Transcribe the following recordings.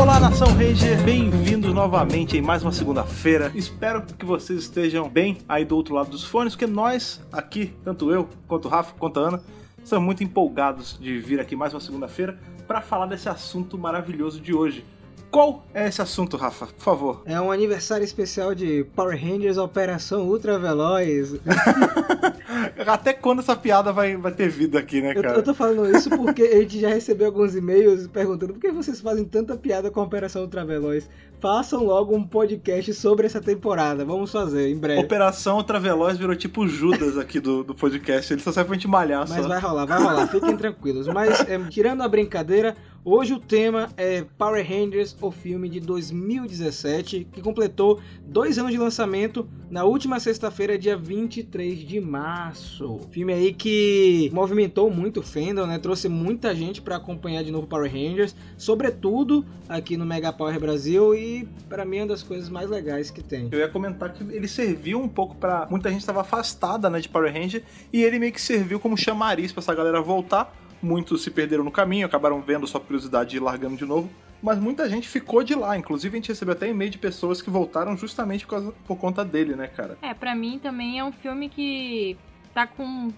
Olá, Nação Ranger! Bem-vindos novamente em mais uma segunda-feira. Espero que vocês estejam bem aí do outro lado dos fones, porque nós aqui, tanto eu, quanto o Rafa, quanto a Ana, estamos muito empolgados de vir aqui mais uma segunda-feira para falar desse assunto maravilhoso de hoje. Qual é esse assunto, Rafa? Por favor. É um aniversário especial de Power Rangers Operação Ultra Veloz. Até quando essa piada vai, vai ter vida aqui, né, Eu, cara? eu tô falando isso porque a gente já recebeu alguns e-mails perguntando por que vocês fazem tanta piada com a Operação Ultra Veloz. Façam logo um podcast sobre essa temporada. Vamos fazer em breve. Operação Ultraveloz virou tipo Judas aqui do, do podcast. Ele só serve pra gente malhar Mas só. vai rolar, vai rolar, fiquem tranquilos. Mas, é, tirando a brincadeira, hoje o tema é Power Rangers, o filme de 2017, que completou dois anos de lançamento na última sexta-feira, dia 23 de março. Filme aí que movimentou muito o fandom, né? Trouxe muita gente pra acompanhar de novo Power Rangers, sobretudo aqui no Mega Power Brasil, e pra mim é uma das coisas mais legais que tem. Eu ia comentar que ele serviu um pouco pra. Muita gente estava afastada né, de Power Ranger e ele meio que serviu como chamariz pra essa galera voltar. Muitos se perderam no caminho, acabaram vendo sua curiosidade e largando de novo. Mas muita gente ficou de lá. Inclusive, a gente recebeu até e-mail de pessoas que voltaram justamente por, causa- por conta dele, né, cara? É, pra mim também é um filme que tá com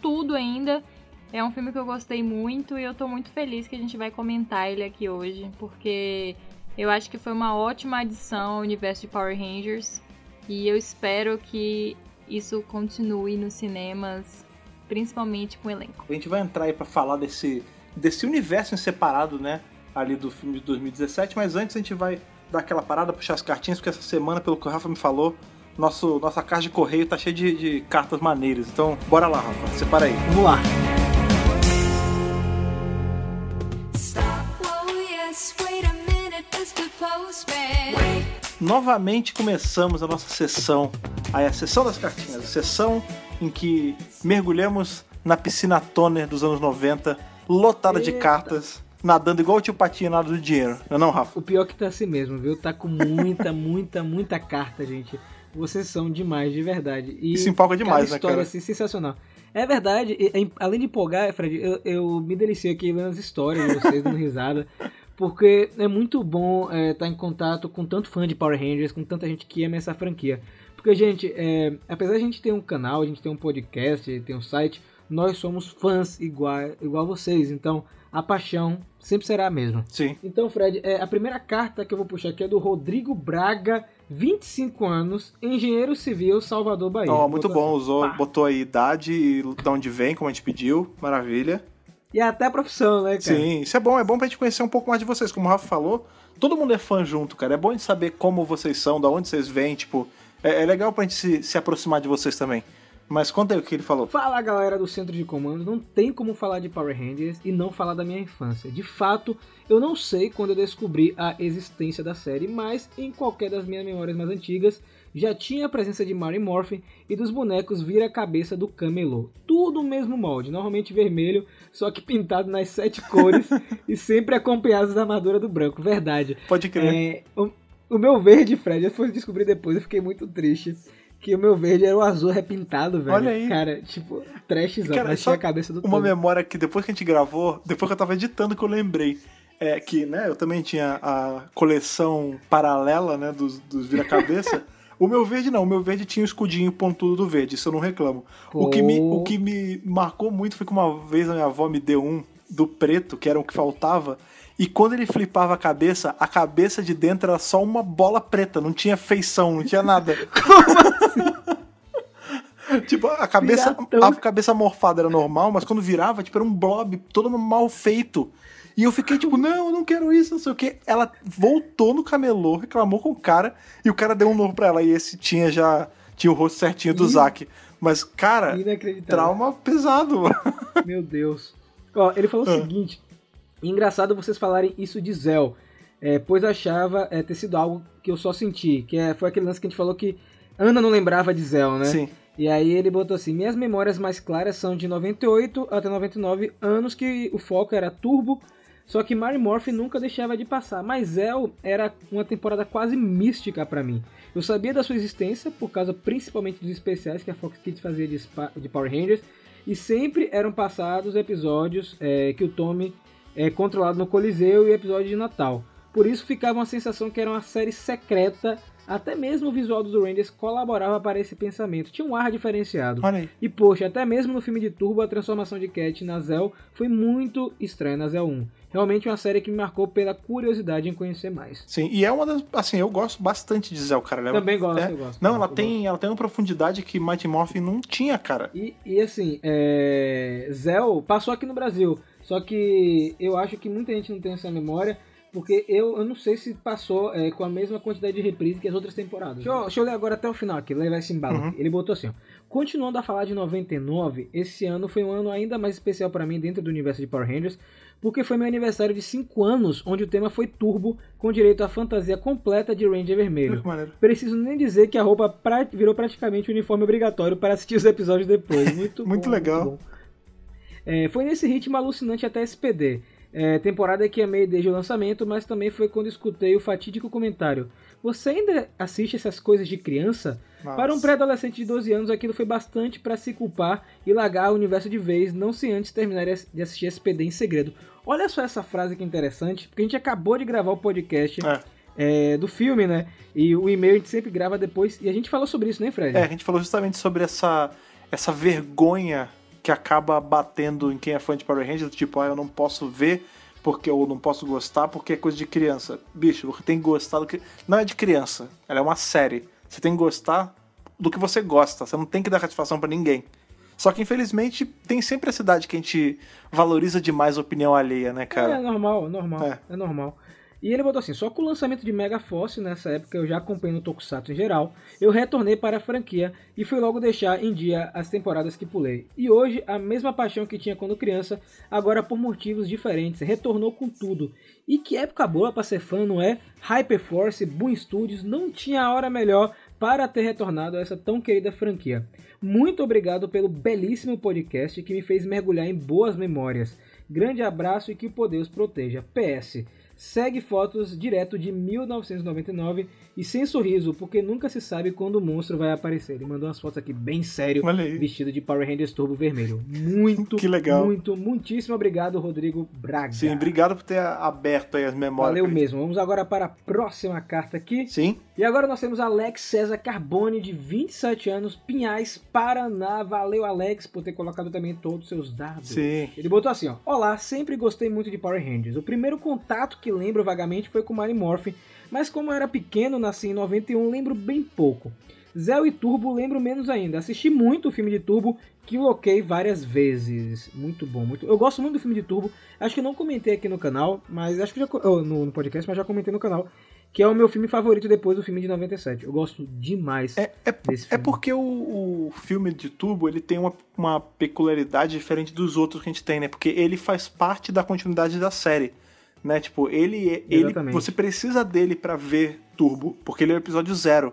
tudo ainda. É um filme que eu gostei muito e eu tô muito feliz que a gente vai comentar ele aqui hoje, porque eu acho que foi uma ótima adição ao universo de Power Rangers e eu espero que isso continue nos cinemas, principalmente com o elenco. A gente vai entrar aí pra falar desse, desse universo em separado, né? Ali do filme de 2017. Mas antes a gente vai dar aquela parada, puxar as cartinhas, porque essa semana, pelo que o Rafa me falou, nosso, nossa caixa de correio tá cheia de, de cartas maneiras. Então, bora lá, Rafa. Separa aí. Vamos lá. Novamente começamos a nossa sessão, aí a sessão das cartinhas, a sessão em que mergulhamos na piscina toner dos anos 90, lotada de Eita. cartas, nadando igual o tio Patinho nada do dinheiro. Não é não, Rafa? O pior que tá assim mesmo, viu? Tá com muita, muita, muita carta, gente. Vocês são demais, de verdade. E Isso empolga demais, né, história cara? assim, sensacional. É verdade, e- e- além de empolgar, Fred, eu, eu me delicio aqui vendo as histórias de vocês, dando risada. Porque é muito bom estar em contato com tanto fã de Power Rangers, com tanta gente que ama essa franquia. Porque, gente, é, apesar de a gente ter um canal, a gente ter um podcast, ter um site, nós somos fãs igual, igual vocês. Então, a paixão sempre será a mesma. Sim. Então, Fred, é, a primeira carta que eu vou puxar aqui é do Rodrigo Braga, 25 anos, engenheiro civil, Salvador, Bahia. Ó, muito Botou bom, assim, usou, pá. botou aí idade e de onde vem, como a gente pediu. Maravilha. E até a profissão, né, cara? Sim, isso é bom, é bom pra gente conhecer um pouco mais de vocês. Como o Rafa falou, todo mundo é fã junto, cara. É bom a gente saber como vocês são, da onde vocês vêm, tipo. É, é legal pra gente se, se aproximar de vocês também. Mas conta aí o que ele falou. Fala galera do centro de comando, não tem como falar de Power Rangers e não falar da minha infância. De fato, eu não sei quando eu descobri a existência da série, mas em qualquer das minhas memórias mais antigas já tinha a presença de Mary Morphin e dos bonecos vira-cabeça do Camelot. Tudo o mesmo molde, normalmente vermelho, só que pintado nas sete cores e sempre acompanhados da armadura do branco. Verdade. Pode crer. É, o, meu verde, Fred, eu fui descobrir depois, eu fiquei muito triste. Que o meu verde era o azul repintado, velho. Olha aí. Cara, tipo, trashzão, Cara, só a cabeça do Uma Thanos. memória que depois que a gente gravou, depois que eu tava editando que eu lembrei. É que, né, eu também tinha a coleção paralela, né, dos, dos vira-cabeça. o meu verde não, o meu verde tinha o escudinho pontudo do verde, isso eu não reclamo. O que, me, o que me marcou muito foi que uma vez a minha avó me deu um do preto, que era o que faltava, e quando ele flipava a cabeça, a cabeça de dentro era só uma bola preta, não tinha feição, não tinha nada. Tipo, a cabeça, Piratão. a cabeça morfada era normal, mas quando virava, tipo, era um blob todo mal feito. E eu fiquei tipo, não, eu não quero isso, não sei o que. Ela voltou no camelô, reclamou com o cara, e o cara deu um novo pra ela. E esse tinha já, tinha o rosto certinho do. Zack. Mas, cara, trauma pesado. Meu Deus. Ó, ele falou o Ah. Engraçado vocês falarem isso de Zell, é, pois achava é, ter sido algo que eu só senti. Que é, foi aquele lance que a gente falou que Ana não lembrava de Zell, né? Sim. E aí ele botou assim: Minhas memórias mais claras são de 98 até 99 anos que o foco era Turbo. Só que Mary Morphy nunca deixava de passar. Mas Zell era uma temporada quase mística pra mim. Eu sabia da sua existência por causa principalmente dos especiais que a Fox Kids fazia de, Spa- de Power Rangers. E sempre eram passados episódios é, que o Tommy é controlado no Coliseu e episódio de Natal. Por isso ficava uma sensação que era uma série secreta, até mesmo o visual dos Rangers colaborava para esse pensamento, tinha um ar diferenciado. E poxa, até mesmo no filme de Turbo, a transformação de Cat na Zell foi muito estranha na Zell 1. Realmente uma série que me marcou pela curiosidade em conhecer mais. Sim, e é uma das. Assim, eu gosto bastante de Zell, cara. Ela é- Também gosto, é- eu gosto. Não, ela tem, ela tem uma profundidade que Mighty Morphin não tinha, cara. E, e assim, é... Zell passou aqui no Brasil, só que eu acho que muita gente não tem essa memória, porque eu, eu não sei se passou é, com a mesma quantidade de reprise que as outras temporadas. Deixa eu, deixa eu ler agora até o final aqui, levar esse embalo Uhum. Ele botou assim, ó. Continuando a falar de 99, esse ano foi um ano ainda mais especial para mim dentro do universo de Power Rangers, porque foi meu aniversário de 5 anos, onde o tema foi Turbo, com direito à fantasia completa de Ranger Vermelho. Preciso nem dizer que a roupa pra- virou praticamente um uniforme obrigatório para assistir os episódios depois. Muito, Muito bom, legal. bom. É, foi nesse ritmo alucinante até SPD. É, temporada que amei desde o lançamento, mas também foi quando escutei o fatídico comentário. Você ainda assiste essas coisas de criança? Nossa. Para um pré-adolescente de 12 anos, aquilo foi bastante para se culpar e largar o universo de vez, não se antes terminar de assistir SPD em segredo. Olha só essa frase que interessante, porque a gente acabou de gravar o podcast É. é, do filme, né? E o e-mail a gente sempre grava depois. E a gente falou sobre isso, né, Fred? É, a gente falou justamente sobre essa, essa vergonha que acaba batendo em quem é fã de Power Rangers, tipo, ah, eu não posso ver porque eu não posso gostar porque é coisa de criança. Bicho, você tem que gostar do que. Não é de criança, ela é uma série. Você tem que gostar do que você gosta, você não tem que dar satisfação pra ninguém. Só que infelizmente tem sempre essa idade que a gente valoriza demais a opinião alheia, né, É cara? normal, é normal, É. é. normal. E ele botou assim, só com o lançamento de Mega Force, nessa época eu já acompanhei no Tokusatsu em geral, eu retornei para a franquia e fui logo deixar em dia as temporadas que pulei. E hoje, a mesma paixão que tinha quando criança, agora por motivos diferentes, retornou com tudo. E que época boa para ser fã, não é? Hyperforce, Boom Studios, não tinha hora melhor para ter retornado a essa tão querida franquia. Muito obrigado pelo belíssimo podcast que me fez mergulhar em boas memórias. Grande abraço e que o poder os proteja. PS. Segue fotos direto de 1999 e sem sorriso, porque nunca se sabe quando o monstro vai aparecer. Ele mandou umas fotos aqui bem sério, vestido de Power Rangers Turbo Vermelho. Muito, Que legal. muito, muitíssimo obrigado, Rodrigo Braga. Sim, obrigado por ter aberto aí as memórias. Valeu mesmo. Vamos agora para a próxima carta aqui. Sim, E agora nós temos Alex César Carbone, de 27 anos, Pinhais, Paraná. Valeu, Alex, por ter colocado também todos os seus dados. sim. Ele botou assim, ó. Olá, sempre gostei muito de Power Rangers. O primeiro contato que lembro vagamente foi com Mighty Morphin, mas como eu era pequeno, nasci em 91, lembro bem pouco. Zell e Turbo lembro menos ainda. Assisti muito o filme de Turbo, que loquei várias vezes. Muito bom, muito. Eu gosto muito do filme de Turbo. Acho que eu não comentei aqui no canal, mas acho que já oh, no, no podcast, mas já comentei no canal, que é o meu filme favorito depois do filme de 97. Eu gosto demais. É, é, Desse é filme. porque o, o filme de Turbo ele tem uma, uma peculiaridade diferente dos outros que a gente tem, né? Porque ele faz parte da continuidade da série, né? Tipo, ele, ele Exatamente. você precisa dele pra ver Turbo, porque ele é o episódio zero.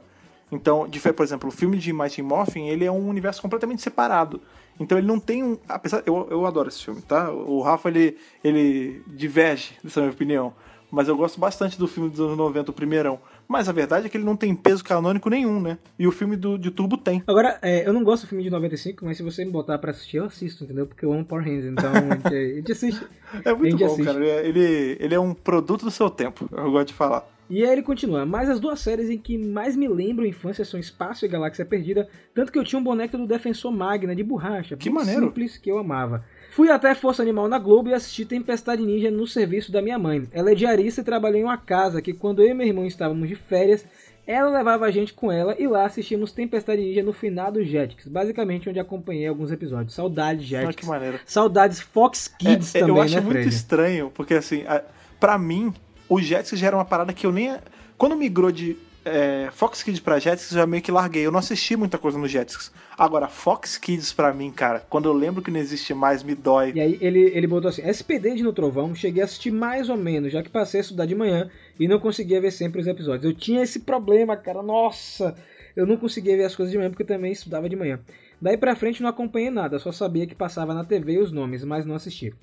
Então, por exemplo, o filme de Mighty Morphin, ele é um universo completamente separado. Então ele não tem um. Apesar. Eu, eu adoro esse filme, tá? O Rafa ele, ele diverge dessa minha opinião. Mas eu gosto bastante do filme dos anos 90, o primeirão. Mas a verdade é que ele não tem peso canônico nenhum, né? E o filme do, de Turbo tem. Agora, é, eu não gosto do filme de 95, mas se você me botar pra assistir, eu assisto, entendeu? Porque eu amo Power Rangers, então a gente, a gente assiste. É muito bom, assiste. cara. Ele, é- ele, é um produto do seu tempo, eu gosto de falar. E aí ele continua, mas as duas séries em que mais me lembro infância são Espaço e Galáxia Perdida, tanto que eu tinha um boneco do Defensor Magna de borracha, Que maneiro. simples que eu amava. Fui até Força Animal na Globo e assisti Tempestade Ninja no serviço da minha mãe. Ela é diarista e trabalhou em uma casa que quando eu e meu irmão estávamos de férias, ela levava a gente com ela e lá assistimos Tempestade Ninja no finado Jetix, basicamente onde acompanhei alguns episódios. Saudades Olha Jetix. que maneiro. Saudades Fox Kids É, é, também, eu acho né, muito Fred? estranho, porque assim, a- pra mim, o Jetix já era uma parada que eu nem. Quando migrou de é, Fox Kids pra Jetix, eu já meio que larguei. Eu não assisti muita coisa no Jetix. Agora, Fox Kids pra mim, cara, quando eu lembro que não existe mais, me dói. E aí ele, ele botou assim, SPD de No Trovão, cheguei a assistir mais ou menos, já que passei a estudar de manhã e não conseguia ver sempre os episódios. Eu tinha esse problema, cara, nossa! Eu não conseguia ver as coisas de manhã porque eu também estudava de manhã. Daí pra frente não acompanhei nada, só sabia que passava na TV os nomes, mas não assisti.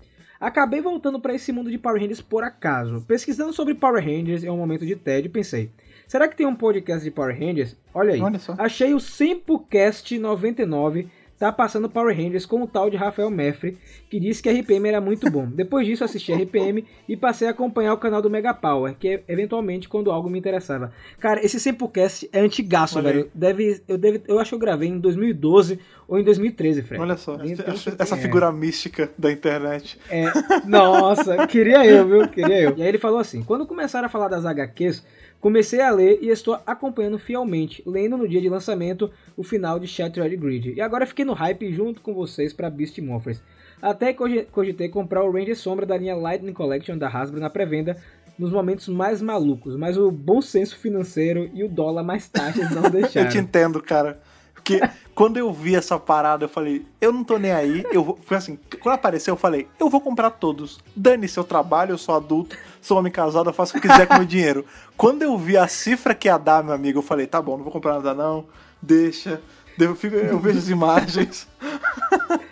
Acabei voltando pra esse mundo de Power Rangers por acaso. Pesquisando sobre Power Rangers em um momento de tédio, pensei, será que tem um podcast de Power Rangers? Olha aí. Olha só. Achei o Sempocast 99, tá passando Power Rangers com o tal de Rafael Meffre, que disse que RPM era muito bom. Depois disso, assisti RPM e passei a acompanhar o canal do Mega Power, que é eventualmente quando algo me interessava. Cara, esse Samplecast é antigaço, Olha aí. velho. Deve, eu, deve, eu acho que eu gravei em 2012 ou em 2013, Fred. Olha só, essa, essa É. figura mística da internet. É, nossa, queria eu, viu? Queria eu. E aí ele falou assim: quando começaram a falar das HQs, comecei a ler e estou acompanhando fielmente, lendo no dia de lançamento o final de Shattered Grid. E agora fiquei no hype junto com vocês para Beast Morphers. Até cogi- cogitei comprar o Ranger Sombra da linha Lightning Collection da Hasbro na pré-venda nos momentos mais malucos, mas o bom senso financeiro e o dólar mais taxas não Eu deixaram. te entendo, cara. Porque quando eu vi essa parada, eu falei, eu não tô nem aí. Eu vou... Foi assim, quando apareceu, eu falei, eu vou comprar todos. Dane seu trabalho, eu sou adulto, sou homem casado, eu faço o que quiser com o meu dinheiro. Quando eu vi a cifra que ia dar, meu amigo, eu falei, tá bom, não vou comprar nada não, deixa. Eu, fico- eu vejo as imagens.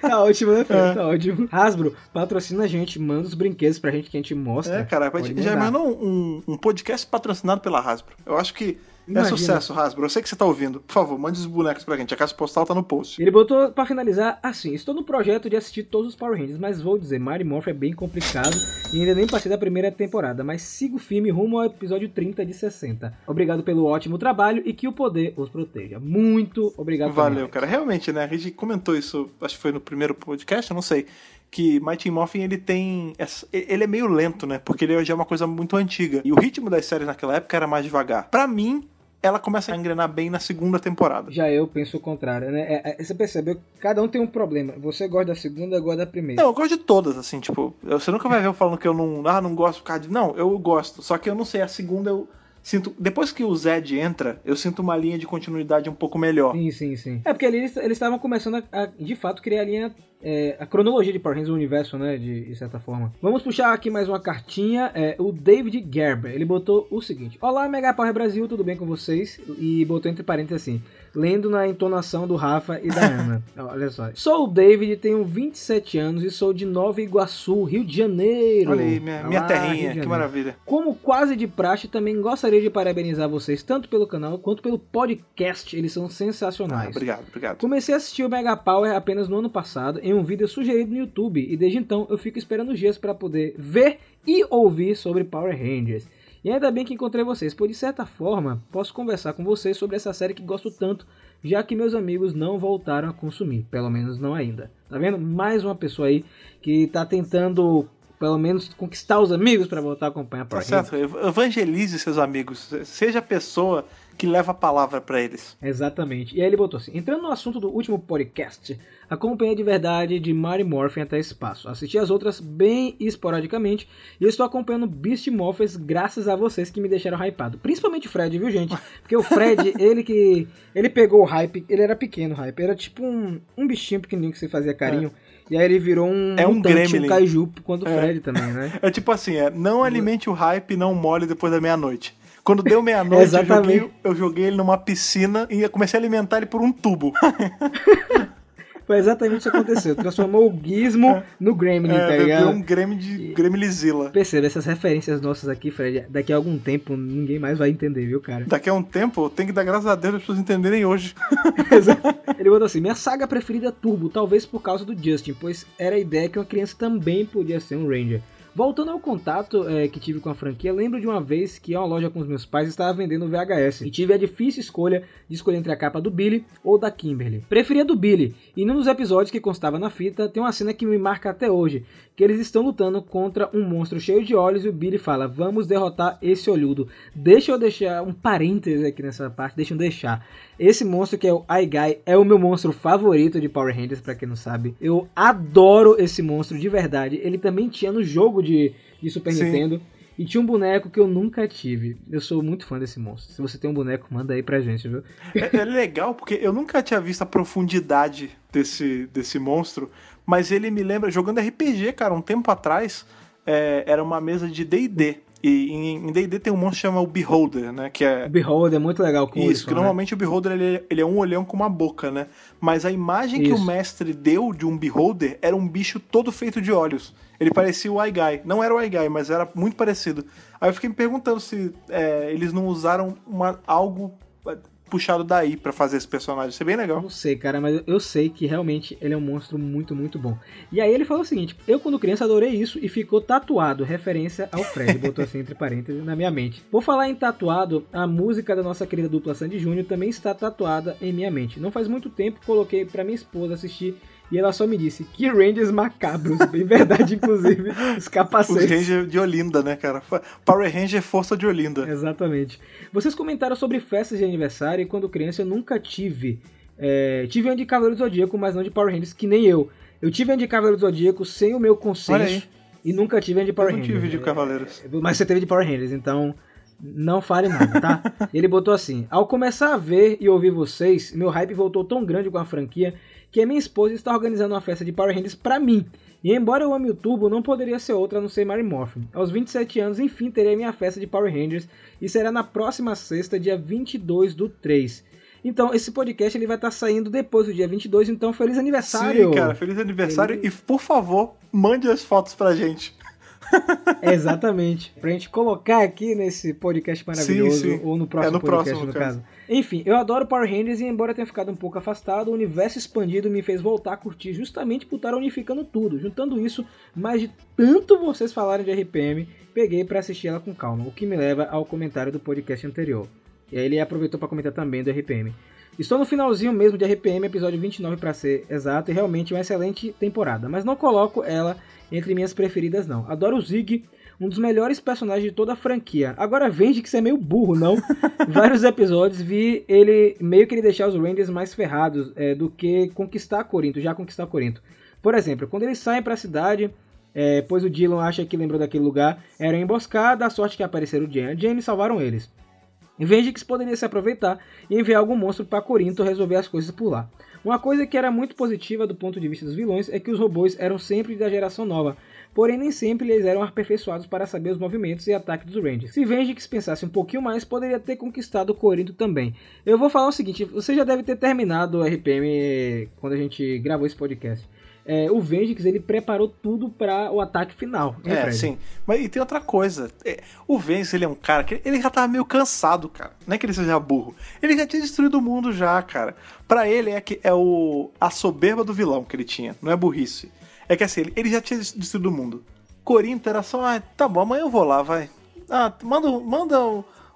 Tá ótimo, né, É. Fred? Tá ótimo. Hasbro, patrocina a gente, manda os brinquedos pra gente que a gente mostra. É, cara, já imaginou um, um podcast patrocinado pela Hasbro? Eu acho que é Imagina. sucesso, Hasbro. Eu sei que você tá ouvindo. Por favor, mande os bonecos pra gente. A caixa postal tá no post. Ele botou pra finalizar assim: Estou no projeto de assistir todos os Power Rangers, mas vou dizer, Mighty Morph é bem complicado e ainda nem passei da primeira temporada, mas sigo firme rumo ao episódio 30 de 60. Obrigado pelo ótimo trabalho e que o poder os proteja. Muito obrigado Valeu, cara. Realmente, né? A gente comentou isso, acho que foi no primeiro podcast, eu não sei. Que Mighty Morphin, ele tem. Ele é meio lento, né? Porque ele já é uma coisa muito antiga. E o ritmo das séries naquela época era mais devagar. Pra mim, ela começa a engrenar bem na segunda temporada. Já eu penso o contrário, né? É, é, você percebeu que cada um tem um problema. Você gosta da segunda, eu gosto da primeira. Não, eu gosto de todas, assim, tipo, você nunca vai ver eu falando que eu não. Ah, não gosto por causa de. Não, eu gosto. Só que eu não sei, a segunda eu sinto. Depois que o Zed entra, eu sinto uma linha de continuidade um pouco melhor. Sim, sim, sim. É porque ali eles estavam começando a, a, de fato, criar a linha, é, a cronologia de Power Rangers, o universo, né, de, de certa forma. Vamos puxar aqui mais uma cartinha, é, o David Gerber, ele botou o seguinte, Olá, Mega Power Brasil, tudo bem com vocês? E botou entre parênteses assim, lendo na entonação do Rafa e da Ana. Olha só. Sou o David, tenho 27 anos e sou de Nova Iguaçu, Rio de Janeiro. Olha aí, minha, minha Rio de terrinha, que maravilha. Como quase de praxe, também gostaria de parabenizar vocês tanto pelo canal quanto pelo podcast. Eles são Ah, sensacionais. obrigado, obrigado. Comecei a assistir o Mega Power apenas no ano passado em um vídeo sugerido no YouTube e desde então eu fico esperando os dias para poder ver e ouvir sobre Power Rangers. E ainda bem que encontrei vocês, pois de certa forma posso conversar com vocês sobre essa série que gosto tanto, já que meus amigos não voltaram a consumir, pelo menos não ainda. Tá vendo? Mais uma pessoa aí que tá tentando pelo menos conquistar os amigos para voltar a acompanhar Tá Power Rangers. certo, evangelize seus amigos. Seja a pessoa que leva a palavra pra eles. Exatamente. E aí ele botou assim: entrando no assunto do último podcast, acompanhei de verdade de Mary Morphin até espaço. Assisti as outras bem esporadicamente e estou acompanhando Beast Morphers graças a vocês que me deixaram hypado. Principalmente o Fred, viu, gente? Porque o Fred, ele que. Ele pegou o hype, ele era pequeno o hype, era tipo um, um bichinho pequenininho que você fazia carinho. E aí ele virou um, É um mutante, um kaiju quanto o É. Fred também, né? É tipo assim, é, não alimente o hype, não molhe depois da meia-noite. Quando deu meia-noite, eu, joguei, eu joguei ele numa piscina e comecei a alimentar ele por um tubo. Foi exatamente isso que aconteceu. Transformou o Gizmo no Gremlin, tá É, ligado? deu um Grêmio de Gremlizila. Perceba, essas referências nossas aqui, Fred, daqui a algum tempo ninguém mais vai entender, viu, cara? Daqui a um tempo, tem que dar graças a Deus as pessoas entenderem hoje. Ele botou assim: minha saga preferida é Turbo, talvez por causa do Justin, pois era a ideia que uma criança também podia ser um Ranger. Voltando ao contato eh, que tive com a franquia, lembro de uma vez que uma loja com os meus pais estava vendendo VHS e tive a difícil escolha de escolher entre a capa do Billy ou da Kimberly. Preferia do Billy, e num dos episódios que constava na fita tem uma cena que me marca até hoje, que eles estão lutando contra um monstro cheio de olhos e o Billy fala: "Vamos derrotar esse olhudo". Deixa eu deixar um parêntese aqui nessa parte, deixa eu deixar. Esse monstro que é o Guy é o meu monstro favorito de Power Rangers, pra quem não sabe. Eu adoro esse monstro de verdade. Ele também tinha no jogo de, de Super Sim. Nintendo. E tinha um boneco que eu nunca tive. Eu sou muito fã desse monstro. Se você tem um boneco, manda aí pra gente, viu? É, é legal porque eu nunca tinha visto a profundidade desse, desse monstro, mas ele me lembra, jogando RPG, cara, um tempo atrás, é, era uma mesa de D&D. E em D&D tem um monstro que chama o Beholder, né? Que é O Beholder é muito legal com Isso, que né? normalmente o Beholder ele, ele é um olhão com uma boca, né? Mas a imagem que o Isso. mestre deu de um Beholder era um bicho todo feito de olhos. Ele parecia o Guy. Não era o Guy, mas era muito parecido. Aí eu fiquei me perguntando se é, eles não usaram uma, algo puxado daí pra fazer esse personagem. Isso é bem legal. Não sei, cara, mas eu sei que realmente ele é um monstro muito, muito bom. E aí ele falou o seguinte: eu, quando criança, adorei isso e ficou tatuado, referência ao Fred, botou assim entre parênteses na minha mente. Por falar em tatuado, a música da nossa querida dupla Sandy Júnior também está tatuada em minha mente. Não faz muito tempo coloquei pra minha esposa assistir. E ela só me disse que Rangers macabros, bem verdade, inclusive, os Os capacetes. Ranger de Olinda, né, cara? Power Ranger Força de Olinda. Exatamente. Vocês comentaram sobre festas de aniversário e quando criança eu nunca tive. É, tive uma de Cavaleiro do Zodíaco, mas não de Power Rangers, que nem eu. Eu tive uma de Cavaleiro do Zodíaco sem o meu consenso e nunca tive uma de Power Eu Rangers. tive de Cavaleiros. É, Mas você teve de Power Rangers, então não fale nada, tá? Ele botou assim: Ao começar a ver e ouvir vocês, meu hype voltou tão grande com a franquia que a minha esposa está organizando uma festa de Power Rangers pra mim. E embora eu ame o Turbo, não poderia ser outra a não ser Mary Morphin. Aos 27 anos, enfim, terei minha festa de Power Rangers e será na próxima sexta, dia 22 do 3. Então, esse podcast ele vai estar saindo depois do dia 22, então feliz aniversário! Sim, cara, feliz aniversário. E por favor, mande as fotos pra gente. Exatamente. Pra gente colocar aqui nesse podcast maravilhoso, Sim, sim. ou no próximo É no podcast, próximo, no caso. caso. Enfim, eu adoro Power Rangers e embora tenha ficado um pouco afastado, o universo expandido me fez voltar a curtir justamente por estar unificando tudo. Juntando isso, mais de tanto vocês falarem de RPM, peguei pra assistir ela com calma, o que me leva ao comentário do podcast anterior. E aí ele aproveitou pra comentar também do RPM. Estou no finalzinho mesmo de RPM, episódio 29 para ser exato, e realmente uma excelente temporada, mas não coloco ela entre minhas preferidas não. Adoro o Zig, um dos melhores personagens de toda a franquia. Agora vende que você é meio burro, não? Vários episódios vi ele meio que ele deixar os Rangers mais ferrados é, do que conquistar Corinto, já conquistar Corinto. Por exemplo, quando eles saem para a cidade, é, pois o Dylan acha que lembrou daquele lugar, era emboscada, a sorte que apareceram o Jen e Jane salvaram eles. Vengix poderia se aproveitar e enviar algum monstro para Corinto resolver as coisas por lá. Uma coisa que era muito positiva do ponto de vista dos vilões é que os robôs eram sempre da geração nova, porém nem sempre eles eram aperfeiçoados para saber os movimentos e ataques dos Rangers. Se Vengix pensasse um pouquinho mais, poderia ter conquistado Corinto também. Eu vou falar o seguinte, você já deve ter terminado o RPM quando a gente gravou esse podcast. É, o Vengix ele preparou tudo para o ataque final. hein, É, Fred? sim. Mas e tem outra coisa. É, o Vence, ele é um cara que ele já tava meio cansado, cara. Não é que ele seja burro. Ele já tinha destruído o mundo já, cara. Pra ele é que é o a soberba do vilão que ele tinha, não é burrice. É que assim, ele, já tinha destruído o mundo. Corinto era só, ah, tá bom, amanhã eu vou lá, vai. Ah, manda, manda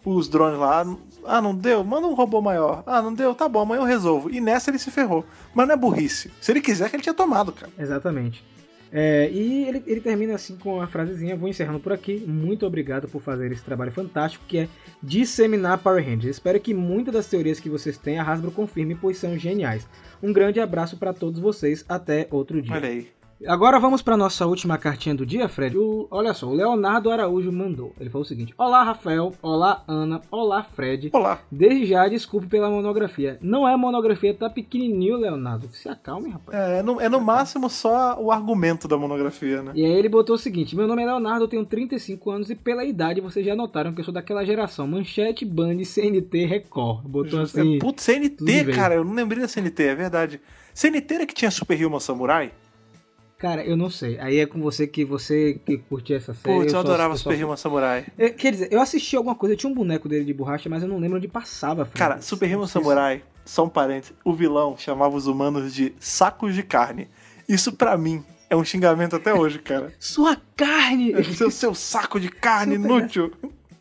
os drones lá. Ah, não deu? Manda um robô maior. Ah, não deu? Tá bom, amanhã eu resolvo. E nessa ele se ferrou. Mas não é burrice. Se ele quiser, que ele tinha tomado, cara. Exatamente. É, e ele, ele termina assim com a frasezinha, vou encerrando por aqui. Muito obrigado por fazer esse trabalho fantástico que é disseminar Power Rangers. Espero que muitas das teorias que vocês têm a Hasbro confirme, pois são geniais. Um grande abraço para todos vocês, até outro dia. Olha aí. Agora vamos para nossa última cartinha do dia, Fred. O- olha só, o Leonardo Araújo mandou. Ele falou o seguinte: Olá, Rafael. Olá, Ana. Olá, Fred. Olá. Desde já, desculpe pela monografia. Não é monografia, tá pequenininho, Leonardo. Se acalme, rapaz. É, no, é no máximo só o argumento da monografia, né? E aí ele botou o seguinte: Meu nome é Leonardo, eu tenho 35 anos e pela idade vocês já notaram que eu sou daquela geração Manchete, Band, CNT, Record. Botou assim. Putz, CNT, cara, eu não lembrei da CNT, é verdade. CNT era que tinha Super Human Samurai? Cara, eu não sei. Aí é com você que você que curtia essa série. Putz, eu, só- adorava só- Super Human Samurai. É, Quer dizer, eu assisti alguma coisa, eu tinha um boneco dele de borracha, mas eu não lembro onde passava. Fred. Cara, Super se- Samurai, só um parênteses, o vilão chamava os humanos de sacos de carne. Isso pra mim é um xingamento até hoje, cara. Sua carne! seu, seu saco de carne Super, inútil.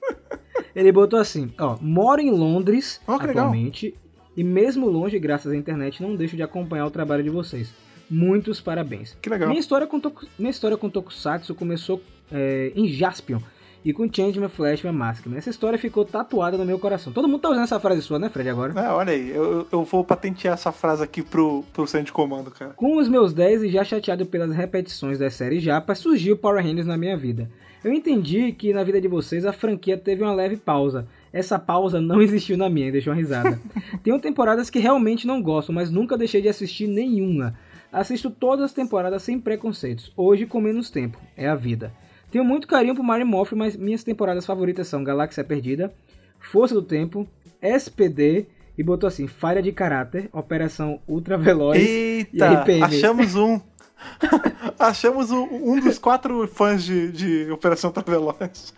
Ele botou assim, ó, moro em Londres Ó, que legal. atualmente e mesmo longe, graças à internet, não deixo de acompanhar o trabalho de vocês. Muitos parabéns. Que legal. Minha história com, Toku- minha história com Tokusatsu começou é, em Jaspion e com Changeman, Flashman, Maskman. Essa história ficou tatuada no meu coração. Todo mundo tá usando essa frase sua, né, Fred, agora? É, olha aí, eu, eu vou patentear essa frase aqui pro, pro centro de comando, cara. Com os meus 10 e já chateado pelas repetições das séries Japa, surgiu Power Rangers na minha vida. Eu entendi que na vida de vocês a franquia teve uma leve pausa. Essa pausa não existiu na minha, deixou uma risada. Tenho temporadas que realmente não gosto, mas nunca deixei de assistir nenhuma. Assisto todas as temporadas sem preconceitos, hoje com menos tempo, é a vida. Tenho muito carinho por Mary Morphy, mas minhas temporadas favoritas são Galáxia Perdida, Força do Tempo, SPD e botou assim, Falha de Caráter, Operação Ultra Veloz Eita, RPM? achamos um. Achamos o- um dos quatro fãs de, de Operação Travelões.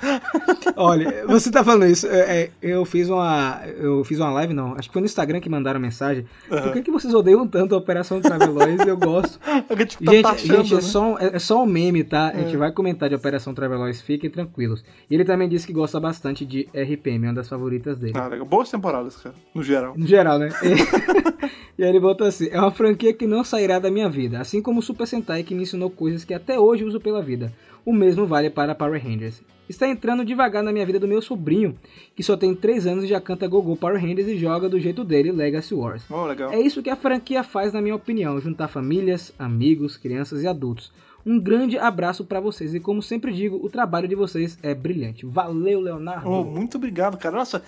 Olha, você tá falando isso. é, é, eu fiz uma. Eu fiz uma live, não. Acho que foi no Instagram que mandaram mensagem. Por que, que vocês odeiam tanto a Operação Travelões? Eu gosto. A gente tá Gente, taxando, gente é, né? só um, é, é só um meme, tá? A gente vai comentar de Operação Travelóis, fiquem tranquilos. E ele também disse que gosta bastante de RPM, é uma das favoritas dele. Ah, legal. Boas temporadas, cara, no geral. No geral, né? E aí ele botou assim: é uma franquia que não sairá da minha vida, assim como o Super Sentai que me ensinou coisas que até hoje uso pela vida. O mesmo vale para Power Rangers. Está entrando devagar na minha vida do meu sobrinho, que só tem 3 anos e já canta Gogô Power Rangers e joga do jeito dele Legacy Wars. Oh, legal. É isso que a franquia faz, na minha opinião: juntar famílias, amigos, crianças e adultos. Um grande abraço pra vocês e, como sempre digo, o trabalho de vocês é brilhante. Valeu, Leonardo. Oh, muito obrigado, cara. Nossa,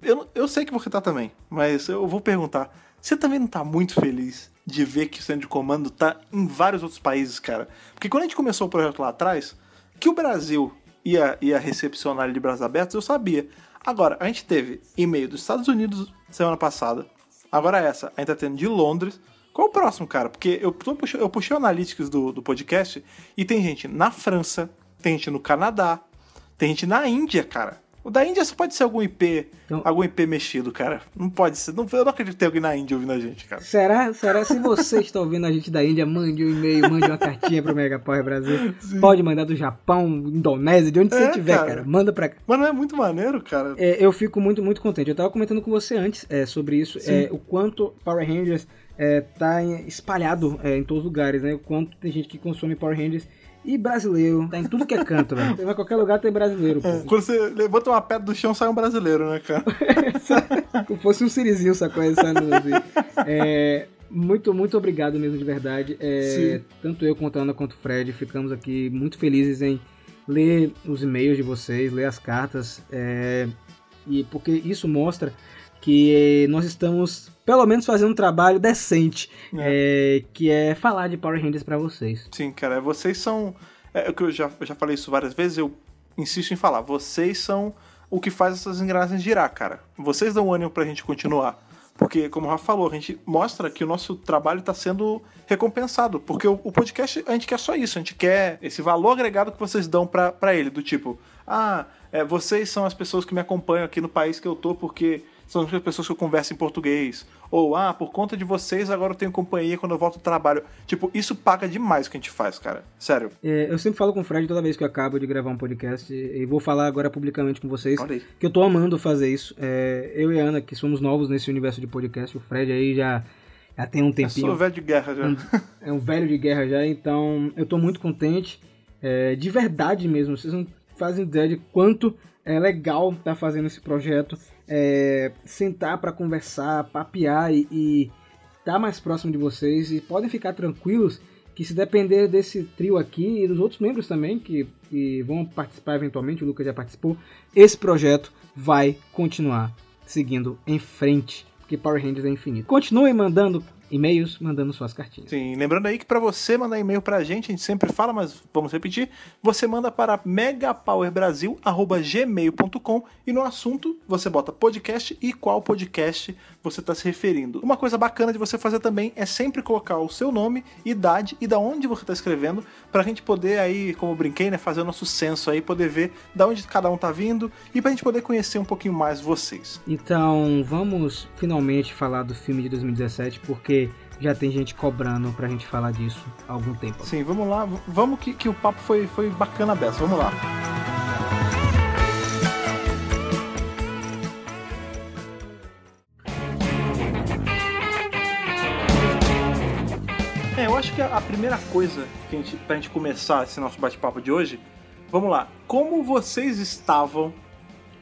eu, eu sei que você tá também, mas eu vou perguntar. Você também não tá muito feliz de ver que o centro de comando tá em vários outros países, cara? Porque quando a gente começou o projeto lá atrás, que o Brasil ia, ia recepcionar ele de braços abertos, eu sabia. Agora, a gente teve e-mail dos Estados Unidos semana passada. Agora essa, a gente tá tendo de Londres. Qual o próximo, cara? Porque eu, puxei- eu puxei o Analytics do, do podcast e tem gente na França, tem gente no Canadá, tem gente na Índia, cara. O da Índia só pode ser algum IP, Então- algum IP mexido, cara. Não pode ser. Não, eu não acredito que tem alguém na Índia ouvindo a gente, cara. Será, será se você está ouvindo a gente da Índia, mande um e-mail, mande uma cartinha pro Mega Power Brasil. Pode mandar do Japão, Indonésia, de onde você É, estiver, cara. cara. Manda pra cá. Mas não é muito maneiro, cara. É, eu fico muito, muito contente. Eu tava comentando com você antes é, sobre isso, é, o quanto Power Rangers é, tá espalhado é, em todos os lugares, né? O quanto tem gente que consome Power Rangers. E brasileiro, tá em tudo que é canto, velho. Você vai em qualquer lugar, tem brasileiro, pô. Quando você levanta uma pedra do chão, sai um brasileiro, né, cara? Como fosse um sirizinho, sacou? Ele saindo assim. É, muito, muito obrigado mesmo, de verdade. É, tanto eu quanto a Ana quanto o Fred ficamos aqui muito felizes em ler os e-mails de vocês, ler as cartas. é, e porque isso mostra que nós estamos, pelo menos, fazendo um trabalho decente, é, que é falar de Power Rangers pra vocês. Sim, cara, vocês são. É o que eu já, eu já falei isso várias vezes, eu insisto em falar. Vocês são o que faz essas engrenagens girar, cara. Vocês dão ânimo pra gente continuar. Porque, como o Rafa falou, a gente mostra que o nosso trabalho está sendo recompensado. Porque o, o podcast, a gente quer só isso. A gente quer esse valor agregado que vocês dão pra pra ele. Do tipo, ah, é, vocês são as pessoas que me acompanham aqui no país que eu tô porque são as pessoas que eu converso em português. Ou, ah, por conta de vocês agora eu tenho companhia quando eu volto do trabalho. Tipo, isso paga demais o que a gente faz, cara. Sério. É, eu sempre falo com o Fred toda vez que eu acabo de gravar um podcast, e vou falar agora publicamente com vocês. Que eu tô amando fazer isso. É, eu e a Ana, que somos novos nesse universo de podcast, o Fred aí já, já tem um Eu tempinho. sou velho de guerra já. é um velho de guerra já, então eu tô muito contente. é, de verdade mesmo, vocês não fazem ideia de quanto é legal estar fazendo esse projeto. É, sentar pra conversar, papear e, e estar mais próximo de vocês. E podem ficar tranquilos que se depender desse trio aqui e dos outros membros também que, que vão participar eventualmente, o Lucas já participou, esse projeto vai continuar seguindo em frente, porque Power Rangers é infinito. Continuem mandando e-mails, mandando suas cartinhas. Sim, lembrando aí que para você mandar e-mail pra gente, a gente sempre fala, mas vamos repetir, você manda para megapowerbrasil@gmail.com e no assunto você bota podcast e qual podcast você está se referindo. Uma coisa bacana de você fazer também é sempre colocar o seu nome, idade e da onde você está escrevendo, pra gente poder aí, como eu brinquei, né, fazer o nosso censo aí, poder ver da onde cada um tá vindo e pra gente poder conhecer um pouquinho mais vocês. Então, vamos finalmente falar do filme de 2017, porque já tem gente cobrando pra gente falar disso há algum tempo. Sim, vamos lá, vamos que, que o papo foi, foi bacana dessa, vamos lá. É, eu acho que a primeira coisa que a gente, pra gente começar esse nosso bate-papo de hoje, vamos lá. Como vocês estavam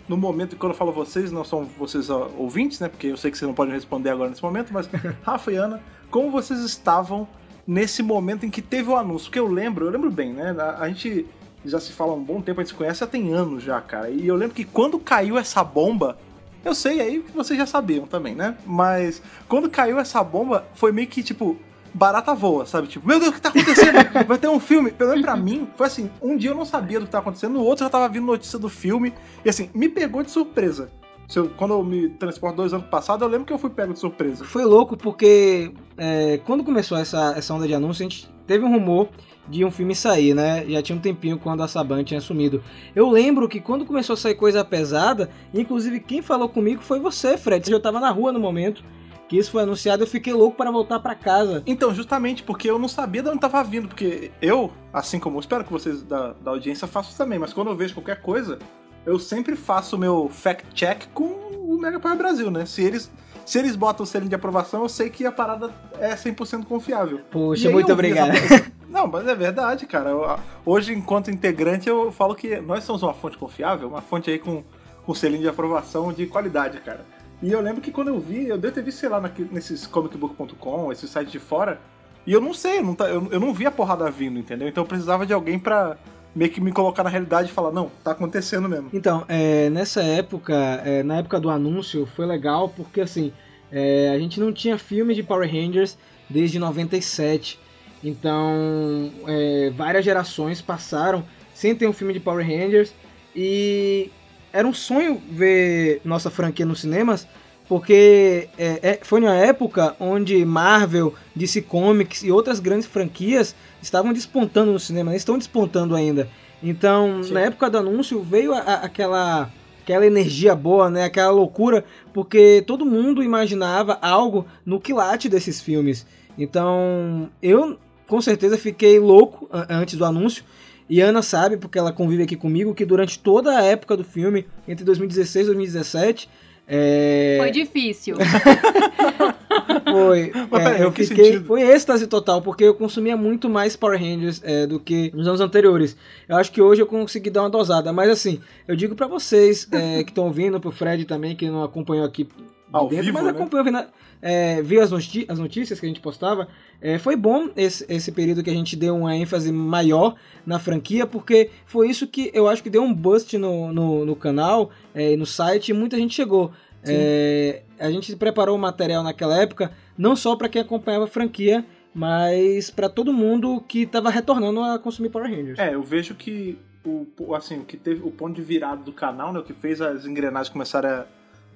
no momento, quando eu falo vocês, não são vocês ouvintes, né? Porque eu sei que vocês não podem responder agora nesse momento, mas Rafa e Ana, como vocês estavam nesse momento em que teve o anúncio? Porque eu lembro, eu lembro bem, né? A, a gente já se fala há um bom tempo, a gente se conhece já tem anos já, cara. E eu lembro que quando caiu essa bomba, eu sei aí que vocês já sabiam também, né? Mas quando caiu essa bomba, foi meio que tipo. Barata voa, sabe? Tipo, meu Deus, o que tá acontecendo? Vai ter um filme. Pelo menos pra mim, foi assim: um dia eu não sabia do que tava acontecendo, no outro já tava vindo notícia do filme. E assim, me pegou de surpresa. Eu- quando eu me transporto dois anos passados, eu lembro que eu fui pego de surpresa. Foi louco porque é, quando começou essa, essa onda de anúncio, a gente teve um rumor de um filme sair, né? Já tinha um tempinho quando a Saban tinha sumido. Eu lembro que quando começou a sair coisa pesada, inclusive quem falou comigo foi você, Fred. Eu tava na rua no momento que isso foi anunciado, eu fiquei louco para voltar para casa. Então, justamente porque eu não sabia de onde tava vindo, porque eu, assim como eu espero que vocês da, da audiência façam também, mas quando eu vejo qualquer coisa, eu sempre faço o meu fact-check com o Mega Power Brasil, né? Se eles, se eles botam o selinho de aprovação, eu sei que a parada é 100% confiável. Poxa, E aí muito obrigado. essa- Não, mas é verdade, cara. Eu- hoje, enquanto integrante, eu falo que nós somos uma fonte confiável, uma fonte aí com, com selinho de aprovação de qualidade, cara. E eu lembro que quando eu vi, eu devo ter visto, sei lá, nesses comicbook.com, esses sites de fora, e eu não sei, eu não, tá- eu, eu não vi a porrada vindo, entendeu? Então eu precisava de alguém pra meio que me colocar na realidade e falar, não, tá acontecendo mesmo. Então, é, nessa época, é, na época do anúncio, foi legal porque assim, é, a gente não tinha filme de Power Rangers desde 97. Então, é, várias gerações passaram sem ter um filme de Power Rangers e era um sonho ver nossa franquia nos cinemas porque é, é, foi uma época onde Marvel, DC Comics e outras grandes franquias estavam despontando no cinema, né? estão despontando ainda. Então, Sim. na época do anúncio, veio a- a- aquela, aquela energia boa, né? aquela loucura, porque todo mundo imaginava algo no quilate desses filmes. Então, eu com certeza fiquei louco antes do anúncio. E Ana sabe, porque ela convive aqui comigo, que durante toda a época do filme, entre 2016 e 2017, é, Foi difícil. foi. Mas é, peraí, eu fiquei. sentido? Foi êxtase total, porque eu consumia muito mais Power Rangers é, do que nos anos anteriores. Eu acho que hoje eu consegui dar uma dosada. Mas assim, eu digo pra vocês é, que estão ouvindo, pro Fred também, que não acompanhou aqui Ao dentro, vivo, mas né? acompanhou, é, viu as, as notícias que a gente postava. É, foi bom esse, esse período que a gente deu uma ênfase maior na franquia, porque foi isso que eu acho que deu um boost no, no, no canal é, e no site e muita gente chegou. É, a gente preparou o material naquela época, não só para quem acompanhava a franquia, mas para todo mundo que estava retornando a consumir Power Rangers. É, eu vejo que o, o- assim, o que teve o ponto de virada do canal, né, o que fez as engrenagens começarem a,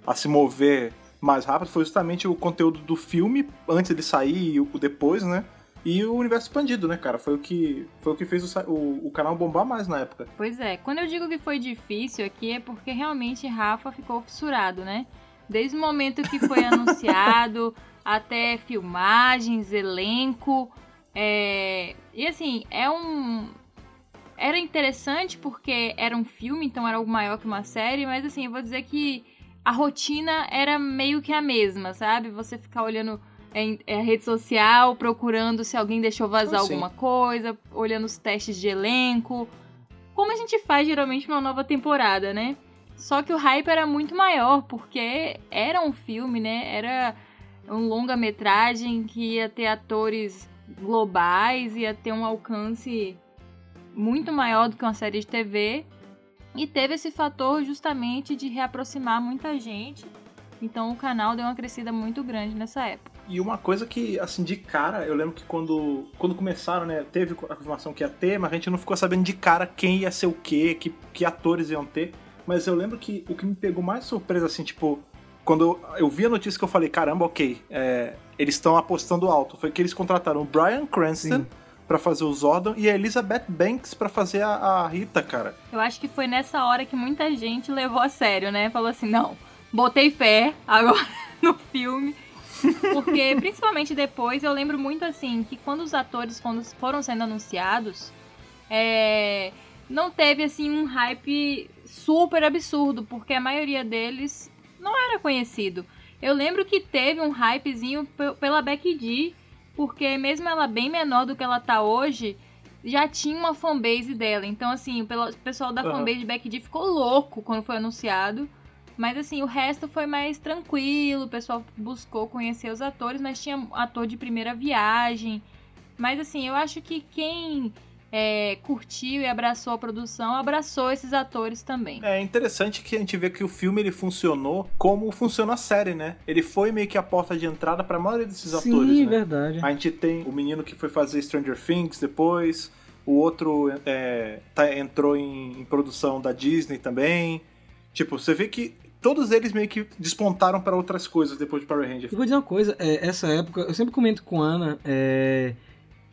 a se mover mais rápido foi justamente o conteúdo do filme antes de sair e o depois, né? E o universo expandido, né, cara? Foi o que foi o que fez o, o, o canal bombar mais na época. Pois é, quando eu digo que foi difícil aqui é porque realmente Rafa ficou fissurado, né? Desde o momento que foi anunciado até filmagens, elenco. é, E assim, é um. Era interessante porque era um filme, então era algo maior que uma série, mas assim, eu vou dizer que a rotina era meio que a mesma, sabe? Você ficar olhando em, em rede social, procurando se alguém deixou vazar Ah, alguma coisa, olhando os testes de elenco. Como a gente faz geralmente numa nova temporada, né? Só que o hype era muito maior, porque era um filme, né? Era um longa-metragem que ia ter atores globais, ia ter um alcance muito maior do que uma série de TV. E teve esse fator justamente de reaproximar muita gente. Então o canal deu uma crescida muito grande nessa época. E uma coisa que, assim, de cara, eu lembro que quando, quando começaram, né, teve a confirmação que ia ter, mas a gente não ficou sabendo de cara quem ia ser o quê, que, que atores iam ter. Mas eu lembro que o que me pegou mais surpresa, assim, tipo, quando eu, eu vi a notícia que eu falei, caramba, ok, é, eles estão apostando alto, foi que eles contrataram o Brian Cranston Sim. Pra fazer o Zordon e a Elizabeth Banks pra fazer a, a Rita, cara. Eu acho que foi nessa hora que muita gente levou a sério, né? Falou assim, não, botei fé agora no filme. Porque, principalmente depois, eu lembro muito assim, que quando os atores foram sendo anunciados, é, não teve assim um hype super absurdo, porque a maioria deles não era conhecido. Eu lembro que teve um hypezinho pe- pela Becky G, porque mesmo ela bem menor do que ela tá hoje, já tinha uma fanbase dela. Então, assim, o pessoal da Aham. fanbase de Becky G ficou louco quando foi anunciado. Mas, assim, o resto foi mais tranquilo. O pessoal buscou conhecer os atores, mas tinha ator de primeira viagem. Mas, assim, eu acho que quem é, curtiu e abraçou a produção, abraçou esses atores também. É interessante que a gente vê que o filme ele funcionou como funciona a série, né? Ele foi meio que a porta de entrada pra maioria desses Sim, atores, né? verdade. A gente tem o menino que foi fazer Stranger Things depois, o outro é, tá- entrou em, em produção da Disney também. Tipo, você vê que todos eles meio que despontaram para outras coisas depois de Power Rangers. Eu vou dizer uma coisa, é, essa época, eu sempre comento com a Ana é,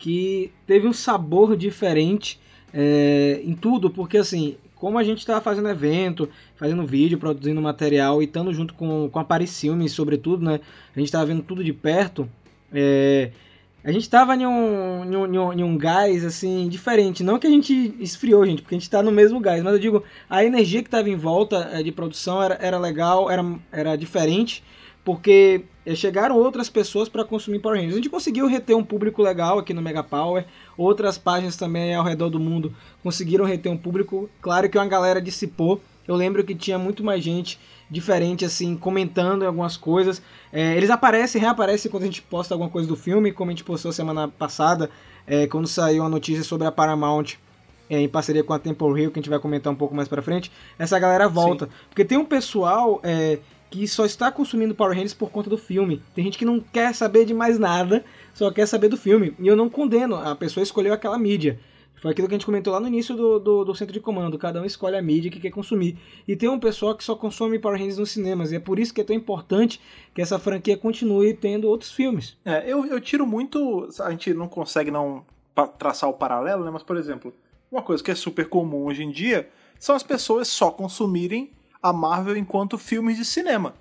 que teve um sabor diferente é, em tudo, porque assim, como a gente estava fazendo evento, fazendo vídeo, produzindo material e estando junto com, com a Paris Filmes, sobretudo, né? A gente estava vendo tudo de perto. é, a gente tava em um, em, um, em um- gás, assim, diferente. Não que a gente esfriou, gente, porque a gente tá no mesmo gás. Mas eu digo, a energia que tava em volta eh, de produção era, era legal, era, era diferente. Porque chegaram outras pessoas para consumir Power Rangers. A gente conseguiu reter um público legal aqui no Mega Power. Outras páginas também ao redor do mundo conseguiram reter um público. Claro que uma galera dissipou. Eu lembro que tinha muito mais gente diferente, assim, comentando algumas coisas. É, eles aparecem, reaparecem quando a gente posta alguma coisa do filme, como a gente postou semana passada, é, quando saiu a notícia sobre a Paramount é, em parceria com a Temple Hill, que a gente vai comentar um pouco mais pra frente. Essa galera volta. Porque tem um pessoal é, que só está consumindo Power Rangers por conta do filme. Tem gente que não quer saber de mais nada, só quer saber do filme. E eu não condeno, a pessoa escolheu aquela mídia. Foi aquilo que a gente comentou lá no início do, do, do centro de comando. Cada um escolhe a mídia que quer consumir. E tem um pessoal que só consome Power Rangers nos cinemas. E é por isso que é tão importante que essa franquia continue tendo outros filmes. É, eu, eu tiro muito. A gente não consegue não traçar o paralelo, né? Mas, por exemplo, uma coisa que é super comum hoje em dia são as pessoas só consumirem a Marvel enquanto filmes de cinema.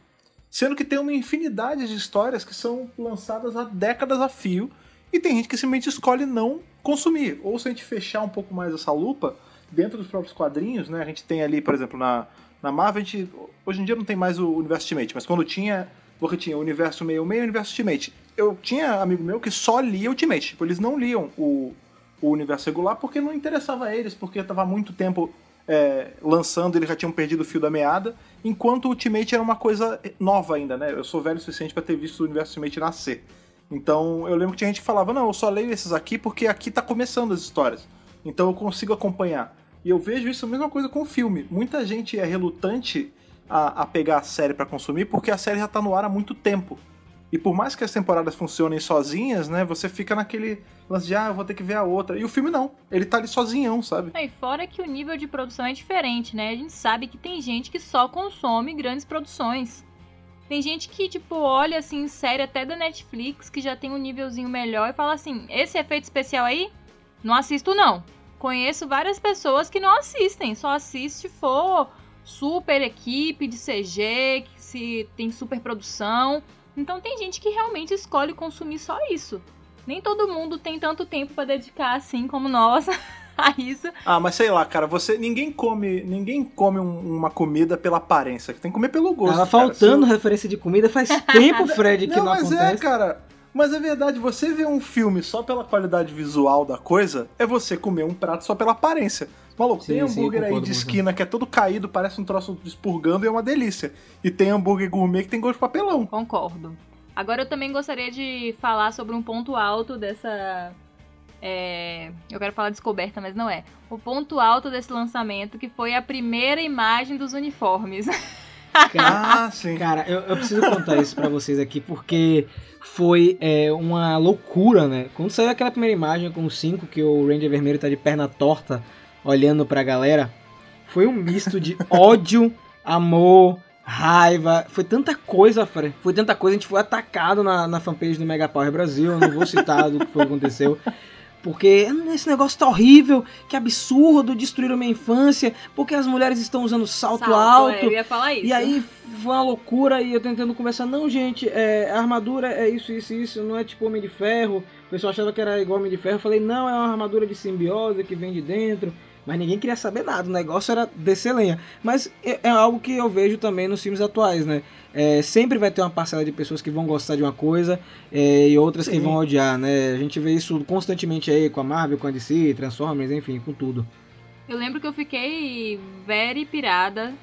Sendo que tem uma infinidade de histórias que são lançadas há décadas a fio e tem gente que simplesmente escolhe não consumir. Ou se a gente fechar um pouco mais essa lupa, dentro dos próprios quadrinhos, né? A gente tem ali, por exemplo, na, na Marvel, a gente, hoje em dia não tem mais o universo Ultimate, mas quando tinha, porque tinha o universo meio meio e o universo Ultimate. Eu tinha amigo meu que só lia Ultimate, tipo, eles não liam o, o universo regular porque não interessava a eles, porque tava há muito tempo é, lançando, eles já tinham perdido o fio da meada, enquanto o Ultimate era uma coisa nova ainda, né? Eu sou velho o suficiente para ter visto o universo Ultimate nascer. Então eu lembro que tinha gente que falava, não, eu só leio esses aqui porque aqui tá começando as histórias. Então eu consigo acompanhar. E eu vejo isso a mesma coisa com o filme. Muita gente é relutante a, a pegar a série para consumir porque a série já tá no ar há muito tempo. E por mais que as temporadas funcionem sozinhas, né, você fica naquele lance de, ah, eu vou ter que ver a outra. E o filme não, ele tá ali sozinhão, sabe? E fora que o nível de produção é diferente, né? A gente sabe que tem gente que só consome grandes produções. Tem gente que, tipo, olha assim, série até da Netflix, que já tem um nívelzinho melhor e fala assim: esse efeito especial aí, não assisto não. Conheço várias pessoas que não assistem, só assiste se for super equipe de CG, que se tem super produção. Então tem gente que realmente escolhe consumir só isso. Nem todo mundo tem tanto tempo pra dedicar assim como nós a isso. Ah, mas sei lá, cara, você ninguém come, ninguém come um- uma comida pela aparência, tem que comer pelo gosto. Tava faltando Se referência de comida faz tempo, Fred, que não, não, mas acontece. é, cara. Mas é verdade, você ver um filme só pela qualidade visual da coisa é você comer um prato só pela aparência. Maluco, Sim, tem sim, hambúrguer aí concordo de esquina que é todo caído, parece um troço expurgando e é uma delícia. E tem hambúrguer gourmet que tem gosto de papelão. Concordo. Agora eu também gostaria de falar sobre um ponto alto dessa. é, eu quero falar descoberta, mas não é. O ponto alto desse lançamento, que foi a primeira imagem dos uniformes. Cara, Ah, sim. Cara, eu, eu preciso contar isso pra vocês aqui porque foi é, uma loucura, né? Quando saiu aquela primeira imagem com os cinco, que o Ranger Vermelho tá de perna torta olhando pra galera, foi um misto de ódio, amor, raiva. Foi tanta coisa, Fred. Foi tanta coisa. A gente foi atacado na, na fanpage do Mega Power Brasil. Eu não vou citar do que foi aconteceu. Porque esse negócio tá horrível, que absurdo, destruíram minha infância, porque as mulheres estão usando salto, alto. é, eu ia falar isso. E aí foi uma loucura e eu tentando conversar, não, gente, é, a armadura é isso, isso, isso, não é tipo Homem de Ferro. O pessoal achava que era igual Homem de Ferro. Eu falei, não, é uma armadura de simbiose que vem de dentro. Mas ninguém queria saber nada, o negócio era descer lenha. Mas é, é algo que eu vejo também nos filmes atuais, né? É, sempre vai ter uma parcela de pessoas que vão gostar de uma coisa é, e outras que Sim. vão odiar, né? A gente vê isso constantemente aí com a Marvel, com a DC, Transformers, enfim, com tudo. Eu lembro que eu fiquei very pirada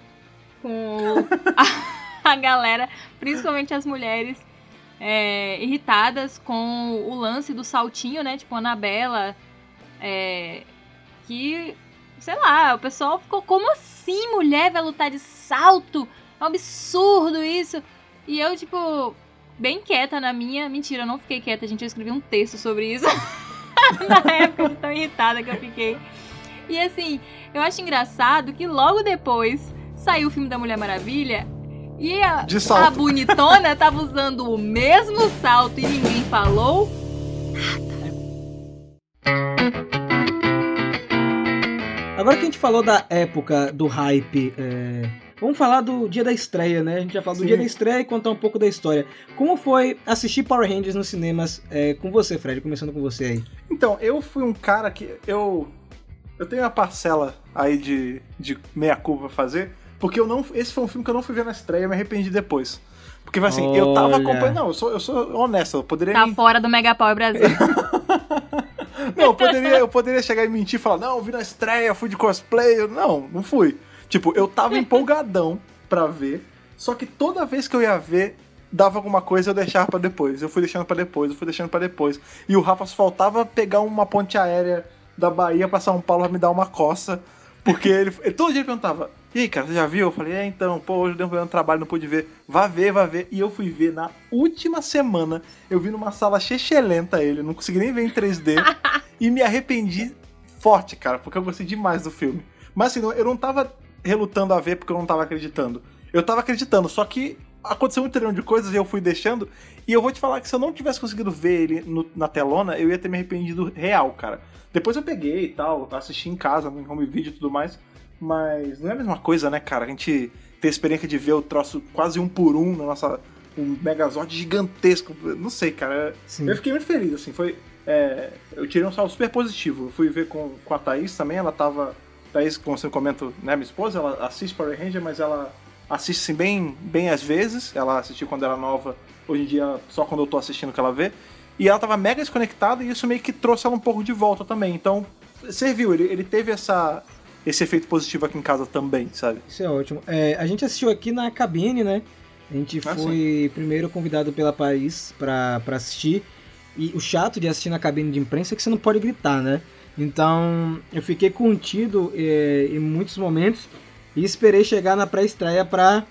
com a, a galera, principalmente as mulheres, é, irritadas com o lance do saltinho, né? Tipo, a Anabela, é, que, sei lá, o pessoal ficou, como assim mulher vai lutar de salto? É um absurdo isso. E eu, tipo, bem quieta na minha. Mentira, eu não fiquei quieta, gente. Eu escrevi um texto sobre isso. na época de tão irritada que eu fiquei. E assim, eu acho engraçado que logo depois saiu o filme da Mulher Maravilha E a, a bonitona tava usando o mesmo salto e ninguém falou. Agora que a gente falou da época do hype, é, vamos falar do dia da estreia, né? A gente já falou do Sim. dia da estreia e contar um pouco da história. Como foi assistir Power Rangers nos cinemas é, com você, Fred? Começando com você aí. Então, eu fui um cara que. Eu. Eu tenho uma parcela aí de, de meia-culpa pra fazer. Porque eu não. Esse foi um filme que eu não fui ver na estreia e me arrependi depois. Porque assim, eu tava Olha. acompanhando. Não, eu sou, eu sou honesto, eu poderia. Tá men- fora do Mega Power Brasil. Não, eu poderia, eu poderia chegar e mentir e falar, não, eu vi na estreia, fui de cosplay. Não, não fui. Tipo, eu tava empolgadão pra ver. Só que toda vez que eu ia ver, dava alguma coisa eu deixava pra depois. Eu fui deixando pra depois, eu fui deixando pra depois. E o Rafa faltava pegar uma ponte aérea da Bahia pra São Paulo pra me dar uma coça. Porque ele, ele todo dia ele perguntava, e aí, cara, você já viu? Eu falei, é, então, pô, hoje deu um trabalho, não pude ver. Vá ver, vá ver. E eu fui ver na última semana. Eu vi numa sala chechelenta ele, não consegui nem ver em 3D. e me arrependi forte, cara, porque eu gostei demais do filme. Mas assim, eu não tava relutando a ver porque eu não tava acreditando. Eu tava acreditando, só que aconteceu um trilhão de coisas e eu fui deixando. E eu vou te falar que se eu não tivesse conseguido ver ele no- na telona, eu ia ter me arrependido real, cara. Depois eu peguei e tal, assisti em casa, no home video e tudo mais. Mas não é a mesma coisa, né, cara? A gente ter a experiência de ver o troço quase um por um na nossa. Um Megazord gigantesco. Não sei, cara. Sim. Eu fiquei muito feliz, assim, foi. É, eu tirei um saldo super positivo. Eu fui ver com, com a Thaís também, ela tava. Thaís, como você comenta, né, minha esposa, ela assiste Power Ranger, mas ela assiste assim, bem, bem às vezes. Ela assistiu quando era nova, hoje em dia só quando eu tô assistindo que ela vê. E ela tava mega desconectada e isso meio que trouxe ela um pouco de volta também. Então, serviu, ele, ele teve essa, esse efeito positivo aqui em casa também, sabe? Isso é ótimo. É, a gente assistiu aqui na cabine, né? A gente Ah, foi primeiro convidado pela Paris pra assistir. E o chato de assistir na cabine de imprensa é que você não pode gritar, né? Então eu fiquei contido é, em muitos momentos e esperei chegar na pré-estreia pra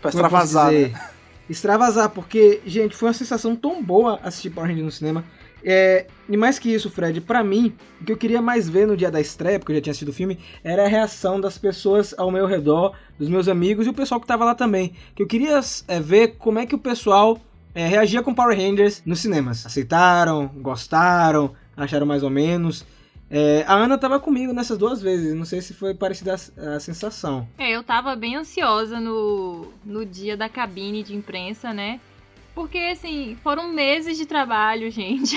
Pra extravasar, dizer? né? Extravasar, porque, gente, foi uma sensação tão boa assistir Power Rangers no cinema. É, e mais que isso, Fred, pra mim, o que eu queria mais ver no dia da estreia, porque eu já tinha assistido o filme, era a reação das pessoas ao meu redor, dos meus amigos e o pessoal que tava lá também. Que eu queria é, ver como é que o pessoal é, reagia com Power Rangers nos cinemas. Aceitaram, gostaram, acharam mais ou menos. É, a Ana tava comigo nessas duas vezes, não sei se foi parecida a, a sensação. É, eu tava bem ansiosa no, no dia da cabine de imprensa, né? Porque, assim, foram meses de trabalho, gente.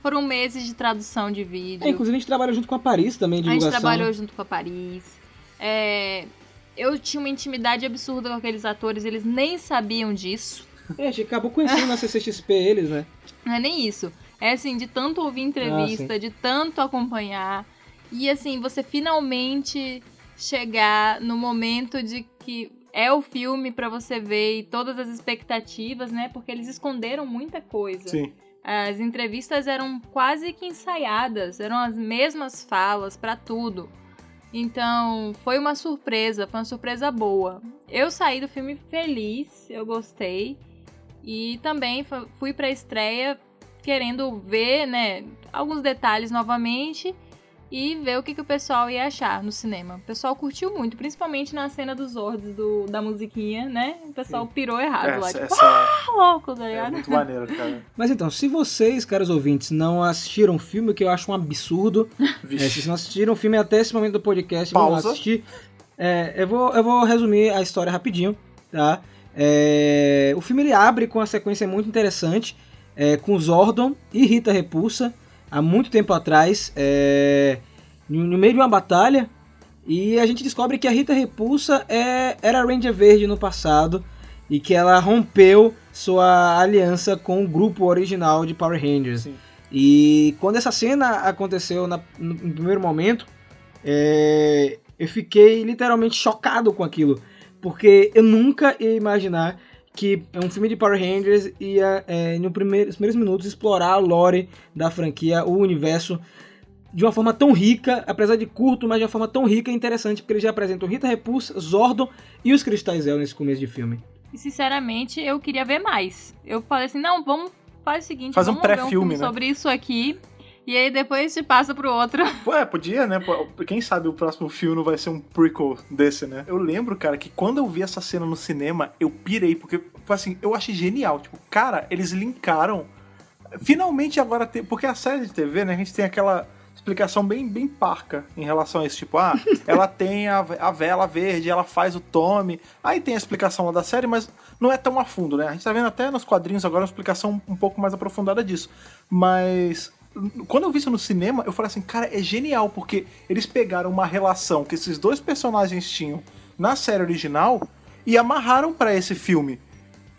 foram meses de tradução de vídeo. É, inclusive a gente trabalhou junto com a Paris também, a gente divulgação. trabalhou junto com a Paris. É, eu tinha uma intimidade absurda com aqueles atores, eles nem sabiam disso. É, a gente acabou conhecendo na CCXP eles, né? Não é nem isso. É assim, de tanto ouvir entrevista, de tanto acompanhar. E assim, você finalmente chegar no momento de que é o filme pra você ver e todas as expectativas, né? Porque eles esconderam muita coisa. Sim. As entrevistas eram quase que ensaiadas, eram as mesmas falas pra tudo. Então, foi uma surpresa, foi uma surpresa boa. Eu saí do filme feliz, eu gostei. E também fu- fui pra estreia querendo ver, né, alguns detalhes novamente e ver o que, que o pessoal ia achar no cinema. O pessoal curtiu muito, principalmente na cena dos Zords do, da musiquinha, né? O pessoal pirou errado lá, Essa, tipo, essa "Ah, louco, tá é ligado? muito maneiro, cara. Mas então, se vocês, caros ouvintes, não assistiram o filme, que eu acho um absurdo, é, se não assistiram o filme até esse momento do podcast, vão lá Pausa. assistir. É, eu, vou, eu vou resumir a história rapidinho, tá? É, o filme ele abre com uma sequência muito interessante, é, com Zordon e Rita Repulsa, há muito tempo atrás, é, no, meio de uma batalha, e a gente descobre que a Rita Repulsa é, era Ranger Verde no passado, e que ela rompeu sua aliança com o grupo original de Power Rangers. Sim. E quando essa cena aconteceu na- no, no primeiro momento, é, eu fiquei literalmente chocado com aquilo. Porque eu nunca ia imaginar que um filme de Power Rangers ia, é, no primeiro, nos primeiros minutos, explorar a lore da franquia, o universo, de uma forma tão rica, apesar de curto, mas de uma forma tão rica e interessante, porque eles já apresentam Rita Repulsa, Zordon e os Cristais El nesse começo de filme. E sinceramente, eu queria ver mais. Eu falei assim, não, vamos faz o seguinte, Faz um vamos ver pré-filme, filme né? sobre isso aqui. E aí depois te passa pro outro. Pô, é, podia, né? Quem sabe o próximo filme não vai ser um prequel desse, né? Eu lembro, cara, que quando eu vi essa cena no cinema, eu pirei, porque, foi assim, eu achei genial. Tipo, cara, eles linkaram. Finalmente agora tem. Porque a série de TV, né? A gente tem aquela explicação bem, bem parca em relação a isso. Tipo, ah, ela tem a, a vela verde, ela faz o Tommy. Aí tem a explicação lá da série, mas não é tão a fundo, né? A gente tá vendo até nos quadrinhos agora uma explicação um pouco mais aprofundada disso. Mas quando eu vi isso no cinema, eu falei assim, cara, é genial, porque eles pegaram uma relação que esses dois personagens tinham na série original e amarraram pra esse filme.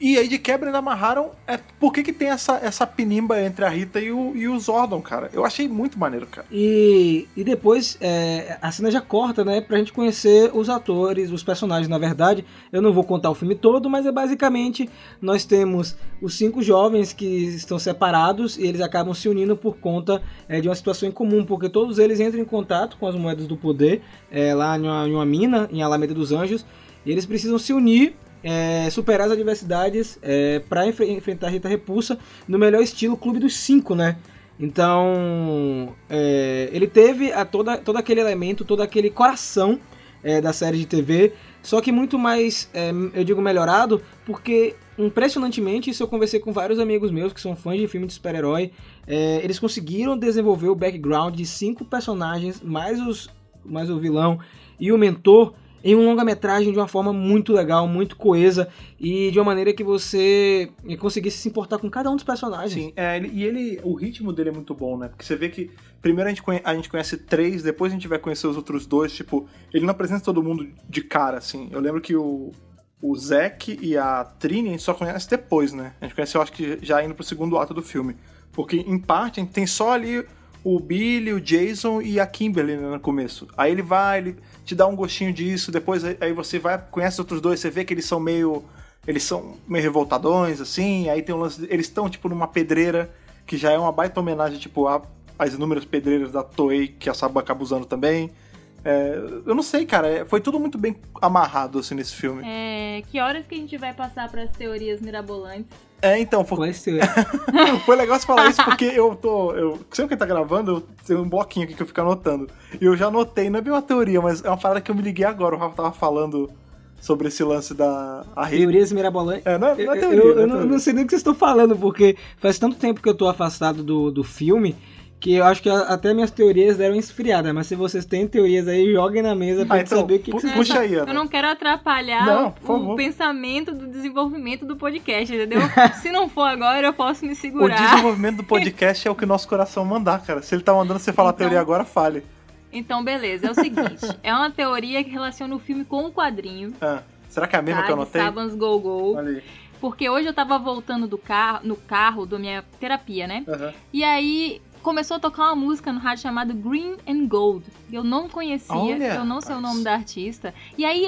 E aí, de quebra, ainda amarraram. É, por que, que tem essa, essa pinimba entre a Rita e o, e o Zordon, cara? Eu achei muito maneiro, cara. E, e depois é, a cena já corta, né? Pra gente conhecer os atores, os personagens. Na verdade, eu não vou contar o filme todo, mas é basicamente nós temos os cinco jovens que estão separados e eles acabam se unindo por conta é, de uma situação em comum, porque todos eles entram em contato com as moedas do poder é, lá em uma, em uma mina, em Alameda dos Anjos, e eles precisam se unir é, superar as adversidades é, para enfrentar a Rita Repulsa no melhor estilo Clube dos Cinco, né? Então, é, ele teve a toda, todo aquele elemento, todo aquele coração é, da série de TV, só que muito mais, é, eu digo melhorado, porque impressionantemente, isso eu conversei com vários amigos meus que são fãs de filme de super-herói, é, eles conseguiram desenvolver o background de cinco personagens, mais, os, mais o vilão e o mentor, em um longa-metragem de uma forma muito legal, muito coesa e de uma maneira que você conseguisse se importar com cada um dos personagens. Sim, é, e ele, o ritmo dele é muito bom, né? Porque você vê que primeiro a gente, conhe- a gente conhece três, depois a gente vai conhecer os outros dois. Tipo, ele não apresenta todo mundo de cara, assim. Eu lembro que o, o Zack e a Trini a gente só conhece depois, né? A gente conhece, eu acho que já indo pro segundo ato do filme. Porque, em parte, a gente tem só ali o Billy, o Jason e a Kimberly né, no começo. Aí ele vai, ele te dá um gostinho disso, depois aí você vai, conhece os outros dois, você vê que eles são meio. Eles são meio revoltadões, assim, aí tem um lance. Eles estão, tipo, numa pedreira, que já é uma baita homenagem, tipo, a, às inúmeras pedreiras da Toei, que a Saba acaba usando também. É, eu não sei, cara, é- foi tudo muito bem amarrado, assim, nesse filme. É, que horas que a gente vai passar pras teorias mirabolantes? É, então, foi, ser. foi legal você falar isso porque eu tô. Eu, sempre que tá gravando, eu tenho um bloquinho aqui que eu fico anotando. E eu já anotei, não é bem uma teoria, mas é uma parada que eu me liguei agora. O Rafa tava falando sobre esse lance da. A Rita. Teorias mirabolantes. É, não é, Eu, não é eu- teoria. eu não é não, teoria. não sei nem o que vocês estão falando, porque faz tanto tempo que eu tô afastado do, do filme que eu acho que a- até minhas teorias deram esfriada. Mas se vocês têm teorias aí, joguem na mesa pra Ah, gente então, saber o que, pu- que vocês puxa aí, Eu Ana. não quero atrapalhar Não, o- o, pensamento do desenvolvimento do podcast, entendeu? Se não for agora, eu posso me O segurar. desenvolvimento do podcast é o que o nosso coração mandar, cara. Se ele tá mandando você falar a Então- teoria agora, fale. Então, beleza. É o seguinte. é uma teoria que relaciona o filme com o quadrinho. Ah, será que é a mesma Tá, que eu anotei? Sabans Go Go. Olha aí. Porque hoje eu tava voltando do carro, no carro da minha terapia, né? Aham. E aí começou a tocar uma música no rádio chamada Green and Gold. Eu não conhecia, Olha, eu não sei o rapaz. nome da artista. E aí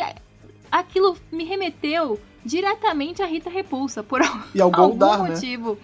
aquilo me remeteu diretamente a Rita Repulsa, por E ao algum Goldar, né? motivo.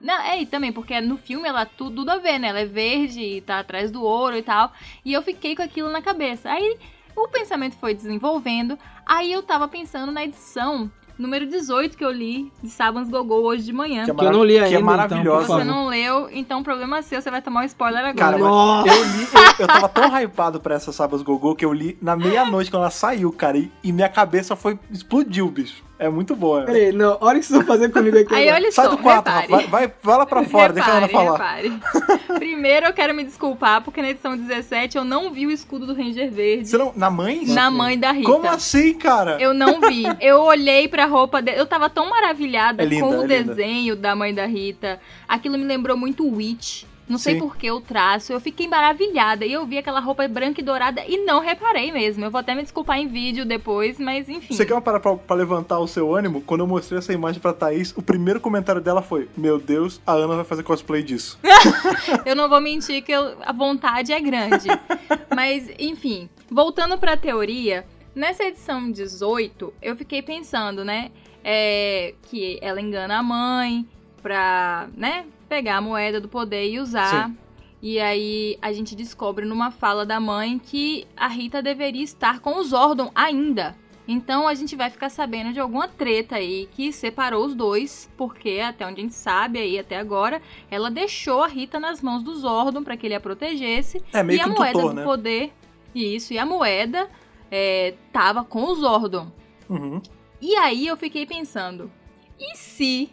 Não, é, e também, porque no filme ela tudo, tudo a ver, né? Ela é verde e tá atrás do ouro e tal. E eu fiquei com aquilo na cabeça. Aí o pensamento foi desenvolvendo. Aí eu tava pensando na edição número 18 que eu li de Sabans Gogol hoje de manhã. Que é, Que eu não li que é ainda, então, maravilhosa. por Você não leu, então o problema é seu, você vai tomar um spoiler agora. Cara, eu li, eu, eu tava tão hypado pra essa Sabas Gogô que eu li na meia-noite quando ela saiu, cara, e, e minha cabeça foi. explodiu, bicho. É muito boa. Peraí, não, olha o que vocês vão fazer comigo aqui. Aí agora. olha Sai só, do quarto, repare. Rafa. Vai, vai, vai lá pra fora, deixa a Ana falar. repare. Primeiro eu quero me desculpar, porque na edição 17 eu não vi o escudo do Ranger Verde Você não, na mãe? na mãe da Rita. Como assim, cara? Eu não vi. Eu olhei pra roupa dele. Eu tava tão maravilhada É linda, com o é linda. desenho da mãe da Rita. Aquilo me lembrou muito Witch. Não sei Sim. por que o traço. Eu fiquei maravilhada. E eu vi aquela roupa branca e dourada e não reparei mesmo. Eu vou até me desculpar em vídeo depois, mas enfim. Você quer uma parada pra, pra levantar o seu ânimo? Quando eu mostrei essa imagem pra Thaís, o primeiro comentário dela foi: Meu Deus, a Ana vai fazer cosplay disso. Eu não vou mentir que eu- a vontade é grande. Mas, enfim, voltando pra teoria, nessa edição 18, eu fiquei pensando, né? é, que ela engana a mãe pra, né, pegar a moeda do poder e usar. Sim. E aí a gente descobre numa fala da mãe que a Rita deveria estar com o Zordon ainda. Então a gente vai ficar sabendo de alguma treta aí que separou os dois, porque até onde a gente sabe aí até agora, ela deixou a Rita nas mãos do Zordon para que ele a protegesse. É meio e que a um moeda tutor, do né? poder. Isso, e a moeda é, tava com o Zordon. Uhum. E aí eu fiquei pensando, e se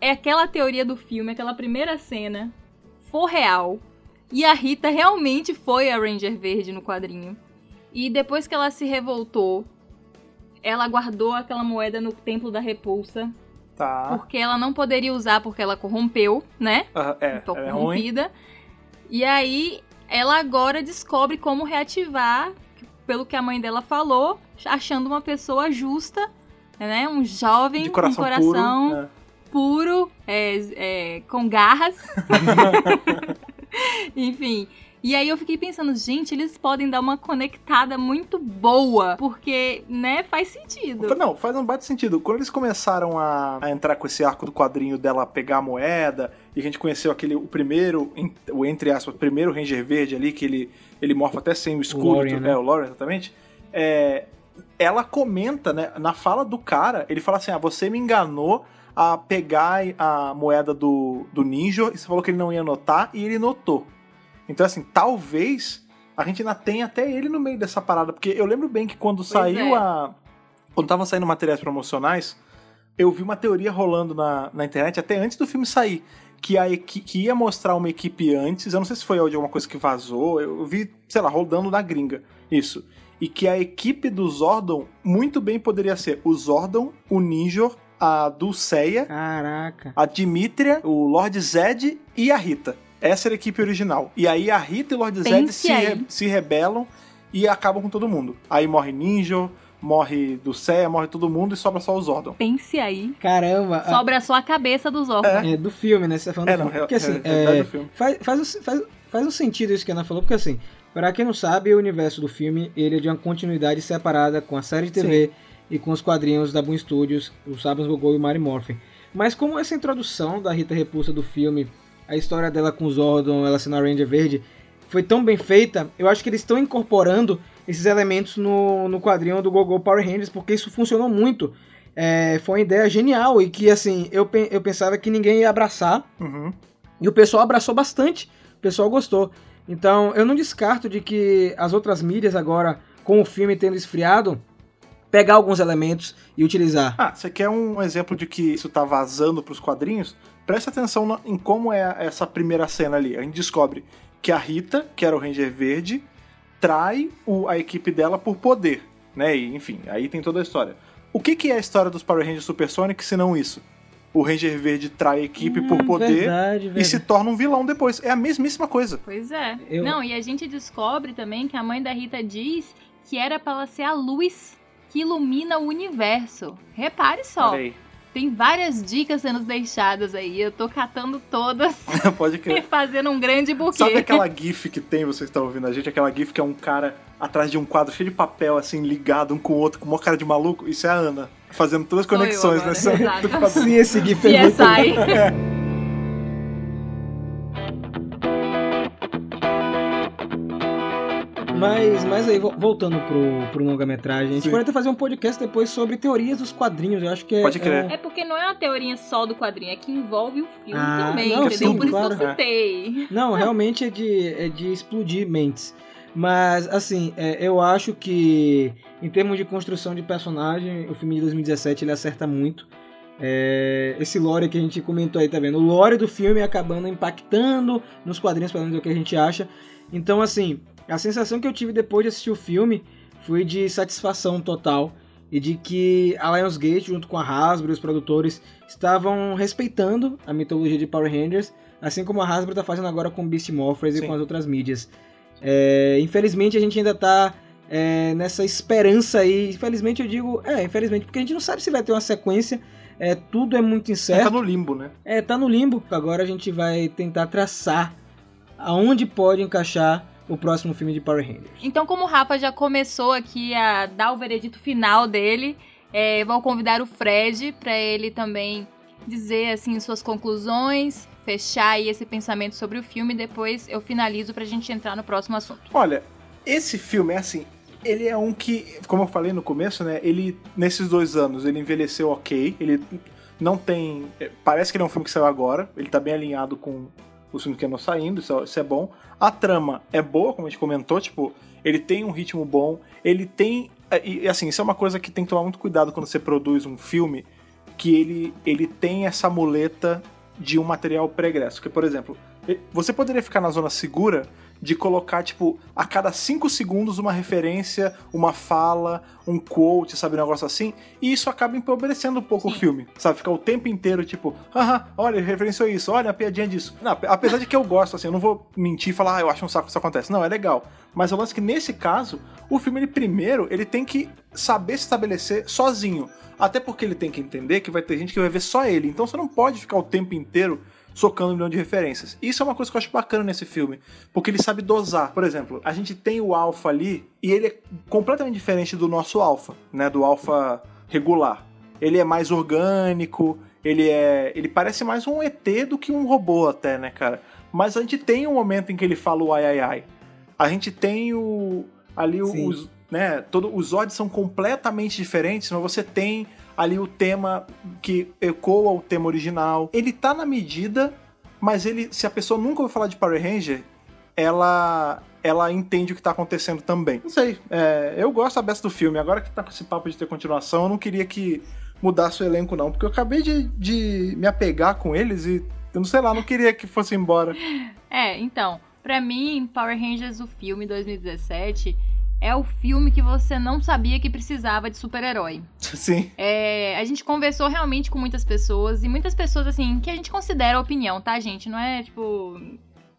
é aquela teoria do filme, aquela primeira cena, for real, e a Rita realmente foi a Ranger Verde no quadrinho, e depois que ela se revoltou, ela guardou aquela moeda no Templo da Repulsa, Tá. porque ela não poderia usar porque ela corrompeu, né? Ah, é, Tô é ruim. corrompida. E aí ela agora descobre como reativar, pelo que a mãe dela falou, achando uma pessoa justa, né? Um jovem De coração, com coração puro. Puro, é, é, com garras. Enfim. E aí eu fiquei pensando, gente, eles podem dar uma conectada muito boa, porque, né, faz sentido. Não, faz um bate sentido. Quando eles começaram a, a entrar com esse arco do quadrinho dela pegar a moeda, e a gente conheceu aquele, o primeiro, o entre aspas, o primeiro Ranger Verde ali, que ele, ele morfa até sem o escudo, Lorian, né? é, o Lorian, exatamente. É, ela comenta, né, na fala do cara, ele fala assim, ah, você me enganou a pegar a moeda do, do ninja, e você falou que ele não ia notar, e ele notou. Então, assim, talvez a gente ainda tenha até ele no meio dessa parada, porque eu lembro bem que quando saiu é. a... Quando tava saindo materiais promocionais, eu vi uma teoria rolando na, na internet, até antes do filme sair, que, a que ia mostrar uma equipe antes, eu não sei se foi de alguma coisa que vazou, eu vi, sei lá, rodando na gringa, isso. E que a equipe do Zordon muito bem poderia ser o Zordon, o Ninja, a Dulceia, Caraca. a Dimitria, o Lord Zed e a Rita. Essa era a equipe original. E aí a Rita e o Lord Zed Pense se, aí. re- se rebelam e acabam com todo mundo. Aí morre Ninja, morre Dulceia, morre todo mundo e sobra só o Zordon. Pense aí. Caramba. a- Sobra só a cabeça dos órgãos. É, do filme, né? Você tá falando É, do não, filme. é, Porque assim, é, é verdade é, do filme. faz, faz, um- faz, faz um sentido isso que a Ana falou, porque assim, pra quem não sabe, o universo do filme ele é de uma continuidade separada com a série de TV e com os quadrinhos da Boom Studios, o Sabans Gogol e o Mary Morphin. Mas como essa introdução da Rita Repulsa do filme, a história dela com o Zordon, ela sendo a Ranger Verde, foi tão bem feita, eu acho que eles estão incorporando esses elementos no, no quadrinho do Gogol Power Rangers, porque isso funcionou muito. É, foi uma ideia genial e que, assim, eu, pe- eu pensava que ninguém ia abraçar, Uhum. e o pessoal abraçou bastante, o pessoal gostou. Então, eu não descarto de que as outras mídias agora, com o filme tendo esfriado, pegar alguns elementos e utilizar. Ah, você quer um exemplo de que isso tá vazando pros quadrinhos? Presta atenção em como é essa primeira cena ali. A gente descobre que a Rita, que era o Ranger Verde, trai o- a equipe dela por poder, né? E, enfim, aí tem toda a história. O que, que é a história dos Power Rangers Supersonic se não isso? O Ranger Verde trai a equipe por poder Hum, Verdade, e verdade. se torna um vilão depois. É a mesmíssima coisa. Pois é. Eu- Não, e a gente descobre também que a mãe da Rita diz que era pra ela ser a luz que ilumina o universo. Repare só, tem várias dicas sendo deixadas aí. Eu tô catando todas Pode e crer. fazendo um grande buquê. Sabe aquela gif que tem, vocês estão ouvindo a gente? Aquela gif que é um cara atrás de um quadro cheio de papel, assim, ligado um com o outro, com uma cara de maluco? Isso é a Ana, fazendo todas as conexões nessa... quadro. Sim, esse GIF é muito... Mas, mas aí, vo- voltando pro, pro longa-metragem, a gente Sim. pode até fazer um podcast depois sobre teorias dos quadrinhos. Eu acho que é. Pode crer. é É porque não é uma teoria só do quadrinho, é que envolve o filme Ah, também, não, entendeu? sim, Por isso claro. que eu citei. Não, realmente é de, é de explodir mentes. Mas, assim, é, eu acho que, em termos de construção de personagem, o filme de 2017 ele acerta muito. É, esse lore que a gente comentou aí, tá vendo? O lore do filme acabando impactando nos quadrinhos, pelo menos é o que a gente acha. Então, assim, a sensação que eu tive depois de assistir o filme foi de satisfação total. E de que a Lionsgate, junto com a Hasbro e os produtores, estavam respeitando a mitologia de Power Rangers, assim como a Hasbro está fazendo agora com Beast Morphers e Sim. com as outras mídias. É, infelizmente a gente ainda tá é, nessa esperança aí. Infelizmente eu digo, é, infelizmente, porque a gente não sabe se vai ter uma sequência. É, tudo é muito Tá incerto. no limbo, né? É, tá no limbo. Agora a gente vai tentar traçar aonde pode encaixar o próximo filme de Power Rangers. Então, como o Rafa já começou aqui a dar o veredito final dele, é, vou convidar o Fred para ele também dizer assim suas conclusões, fechar aí esse pensamento sobre o filme. Depois eu finalizo pra gente entrar no próximo assunto. Olha, esse filme é assim. ele é um que, como eu falei no começo, né? Ele, nesses dois anos, ele envelheceu ok. Ele não tem. é, Parece que ele é um filme que saiu agora. Ele tá bem alinhado com os filmes que andam saindo, isso é, isso é bom. A trama é boa, como a gente comentou, tipo, ele tem um ritmo bom, ele tem. é, E assim, isso é uma coisa que tem que tomar muito cuidado quando você produz um filme, que ele, ele tem essa muleta de um material pregresso. Porque, por exemplo, você poderia ficar na zona segura de colocar, tipo, a cada cinco segundos uma referência, uma fala, um quote, sabe, um negócio assim, e isso acaba empobrecendo um pouco o filme, sabe? Ficar o tempo inteiro, tipo, haha, olha, ele referenciou isso, olha a piadinha disso. Não, apesar de que eu gosto, assim, eu não vou mentir e falar, ah, eu acho um saco que isso acontece. Não, é legal. Mas eu lance que nesse caso, o filme, ele primeiro, ele tem que saber se estabelecer sozinho. Até porque ele tem que entender que vai ter gente que vai ver só ele. Então você não pode ficar o tempo inteiro socando um milhão de referências. Isso é uma coisa que eu acho bacana nesse filme, porque ele sabe dosar. Por exemplo, a gente tem o alfa ali e ele é completamente diferente do nosso alfa, né, do alfa regular. Ele é mais orgânico, ele é, ele parece mais um ET do que um robô até, né, cara? Mas a gente tem um momento em que ele fala o ai ai ai. A gente tem o ali Sim. os, né, todo os odds são completamente diferentes, mas você tem ali o tema que ecoa o tema original. Ele tá na medida, mas ele, se a pessoa nunca ouviu falar de Power Ranger, ela ela entende o que tá acontecendo também. Não sei, é, eu gosto a beça do filme. Agora que tá com esse papo de ter continuação, eu não queria que mudasse o elenco não, porque eu acabei de, de me apegar com eles e eu não sei lá, não queria que fosse embora. É, então, pra mim, Power Rangers, o filme 2017, é o filme que você não sabia que precisava de super-herói. Sim. É, a gente conversou realmente com muitas pessoas, e muitas pessoas, assim, que a gente considera opinião, tá, gente? Não é, tipo,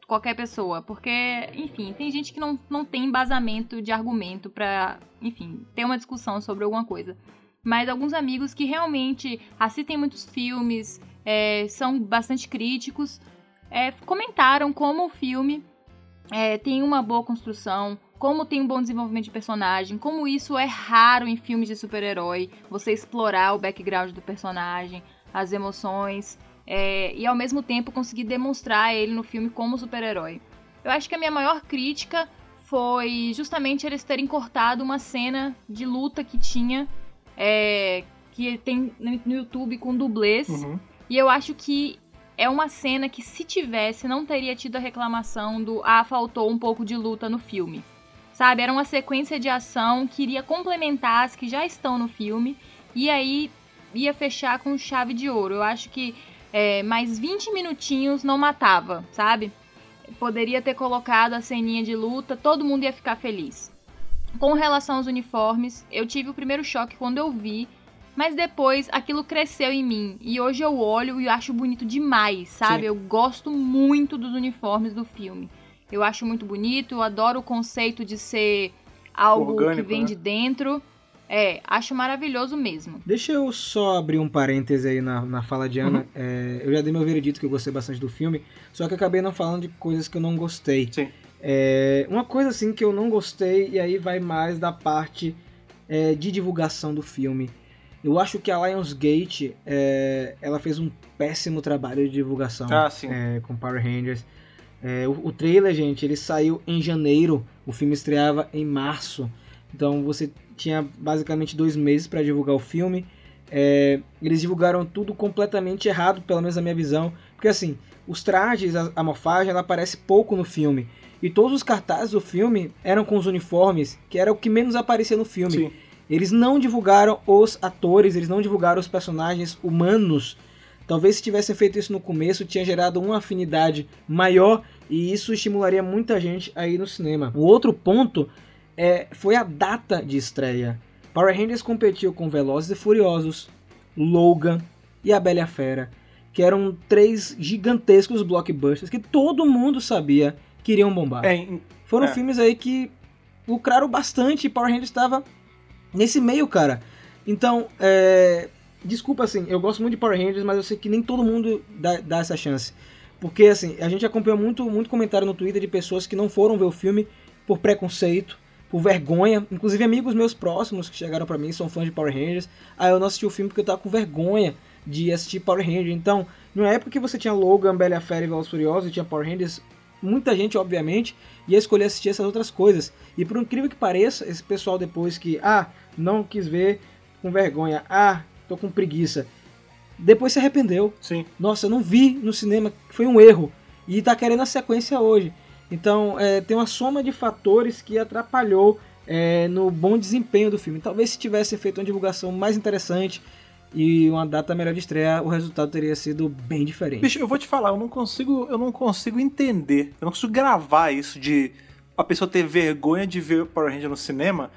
qualquer pessoa. Porque, enfim, tem gente que não, não tem embasamento de argumento pra, enfim, ter uma discussão sobre alguma coisa. Mas alguns amigos que realmente assistem muitos filmes, é, são bastante críticos, é, comentaram como o filme é, tem uma boa construção, como tem um bom desenvolvimento de personagem, como isso é raro em filmes de super-herói, você explorar o background do personagem, as emoções, é, e ao mesmo tempo conseguir demonstrar ele no filme como super-herói. Eu acho que a minha maior crítica foi justamente eles terem cortado uma cena de luta que tinha, é, que tem no YouTube com dublês, Uhum. e eu acho que é uma cena que, se tivesse, não teria tido a reclamação do ah, faltou um pouco de luta no filme. Sabe? Era uma sequência de ação que iria complementar as que já estão no filme e aí ia fechar com chave de ouro. Eu acho que é, mais 20 minutinhos não matava, sabe? Poderia ter colocado a ceninha de luta, todo mundo ia ficar feliz. Com relação aos uniformes, eu tive o primeiro choque quando eu vi mas depois aquilo cresceu em mim. E hoje eu olho e acho bonito demais, sabe? Sim. Eu gosto muito dos uniformes do filme. Eu acho muito bonito, eu adoro o conceito de ser algo Orgânico, que vem né? de dentro. É, acho maravilhoso mesmo. Deixa eu só abrir um parêntese aí na, na fala de Ana. É, eu já dei meu veredito que eu gostei bastante do filme, só que acabei não falando de coisas que eu não gostei. Sim. É, uma coisa assim que eu não gostei, e aí vai mais da parte é, de divulgação do filme. Eu acho que a Lionsgate é, ela fez um péssimo trabalho de divulgação Ah, sim. é, com Power Rangers. É, o, o trailer, gente, ele saiu em janeiro, o filme estreava em março. Então você tinha basicamente dois meses para divulgar o filme. É, eles divulgaram tudo completamente errado, pelo menos na minha visão. Porque assim, os trajes, a, a morfagem, ela aparece pouco no filme. E todos os cartazes do filme eram com os uniformes, que era o que menos aparecia no filme. Sim. Eles não divulgaram os atores, eles não divulgaram os personagens humanos. Talvez se tivessem feito isso no começo, tinha gerado uma afinidade maior e isso estimularia muita gente a ir no cinema. O outro ponto é, foi a data de estreia. Power Rangers competiu com Velozes e Furiosos, Logan e A Bela e a Fera, que eram três gigantescos blockbusters que todo mundo sabia que iriam bombar. É, Foram É. filmes aí que lucraram bastante e Power Rangers estava nesse meio, cara. Então, é... desculpa assim, eu gosto muito de Power Rangers, mas eu sei que nem todo mundo dá, dá essa chance. Porque assim, a gente acompanhou muito, muito comentário no Twitter de pessoas que não foram ver o filme por preconceito, por vergonha. Inclusive amigos meus próximos que chegaram pra mim são fãs de Power Rangers. Ah, eu não assisti o filme porque eu tava com vergonha de assistir Power Rangers. Então, numa época que você tinha Logan, Bela Fera e Velozes e Furiosos e tinha Power Rangers, muita gente, obviamente, ia escolher assistir essas outras coisas. E por incrível que pareça, esse pessoal depois que, ah, não quis ver com vergonha, ah, tô com preguiça, depois se arrependeu. Sim. Nossa, eu não vi no cinema, foi um erro. E tá querendo a sequência hoje. Então, é, tem uma soma de fatores que atrapalhou é, no bom desempenho do filme. Talvez se tivesse feito uma divulgação mais interessante e uma data melhor de estreia, o resultado teria sido bem diferente. Bicho, eu vou te falar, eu não consigo, eu não consigo entender. Eu não consigo gravar isso de a pessoa ter vergonha de ver Power Ranger no cinema.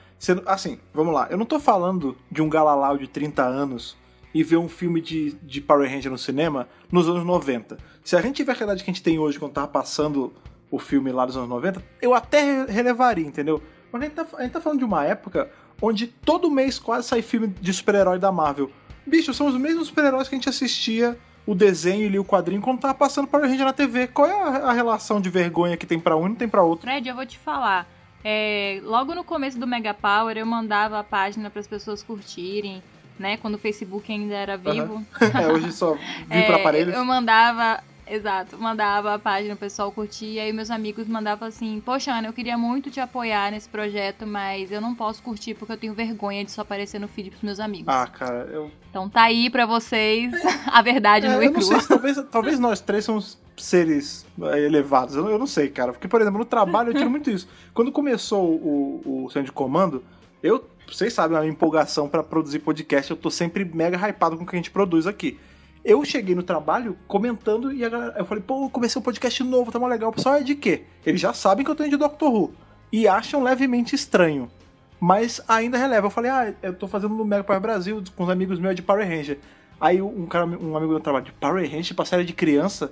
Assim, vamos lá. Eu não tô falando de um galalau de 30 anos e ver um filme de, de Power Ranger no cinema nos anos 90. Se a gente tiver a realidade que a gente tem hoje, quando tava passando o filme lá dos anos 90, eu até relevaria, entendeu? Mas a gente tá, a gente tá falando de uma época onde todo mês quase sai filme de super-herói da Marvel. Bicho, são os mesmos super-heróis que a gente assistia o desenho e o quadrinho quando tava passando Power Ranger na TV. Qual é a, relação de vergonha que tem pra um e não tem pra outro? Fred, eu vou te falar. É, logo no começo do Mega Power, eu mandava a página para as pessoas curtirem, né? Quando o Facebook ainda era vivo. é, hoje só vi É, pra aparelhos. Eu mandava, exato, mandava a página, o pessoal curtia, e aí meus amigos mandavam assim, poxa, Ana, eu queria muito te apoiar nesse projeto, mas eu não posso curtir porque eu tenho vergonha de só aparecer no feed pros meus amigos. Ah, cara, eu, Então tá aí pra vocês a verdade no É, eu não e sei se talvez, talvez nós três somos seres é, elevados. Eu, eu não sei, cara. Porque, por exemplo, no trabalho eu tiro muito isso. Quando começou o, o Centro de Comando, eu, vocês sabem, a minha empolgação pra produzir podcast, eu tô sempre mega hypado com o que a gente produz aqui. Eu cheguei no trabalho comentando e galera, eu falei, pô, comecei um podcast novo, tá mó legal. O pessoal é de quê? Eles já sabem que eu tô de Doctor Who. E acham levemente estranho. Mas ainda releva. Eu falei, ah, eu tô fazendo no Mega Power Brasil com os amigos meus de Power Ranger. Aí um cara, um amigo do trabalho de Power Ranger pra série de criança.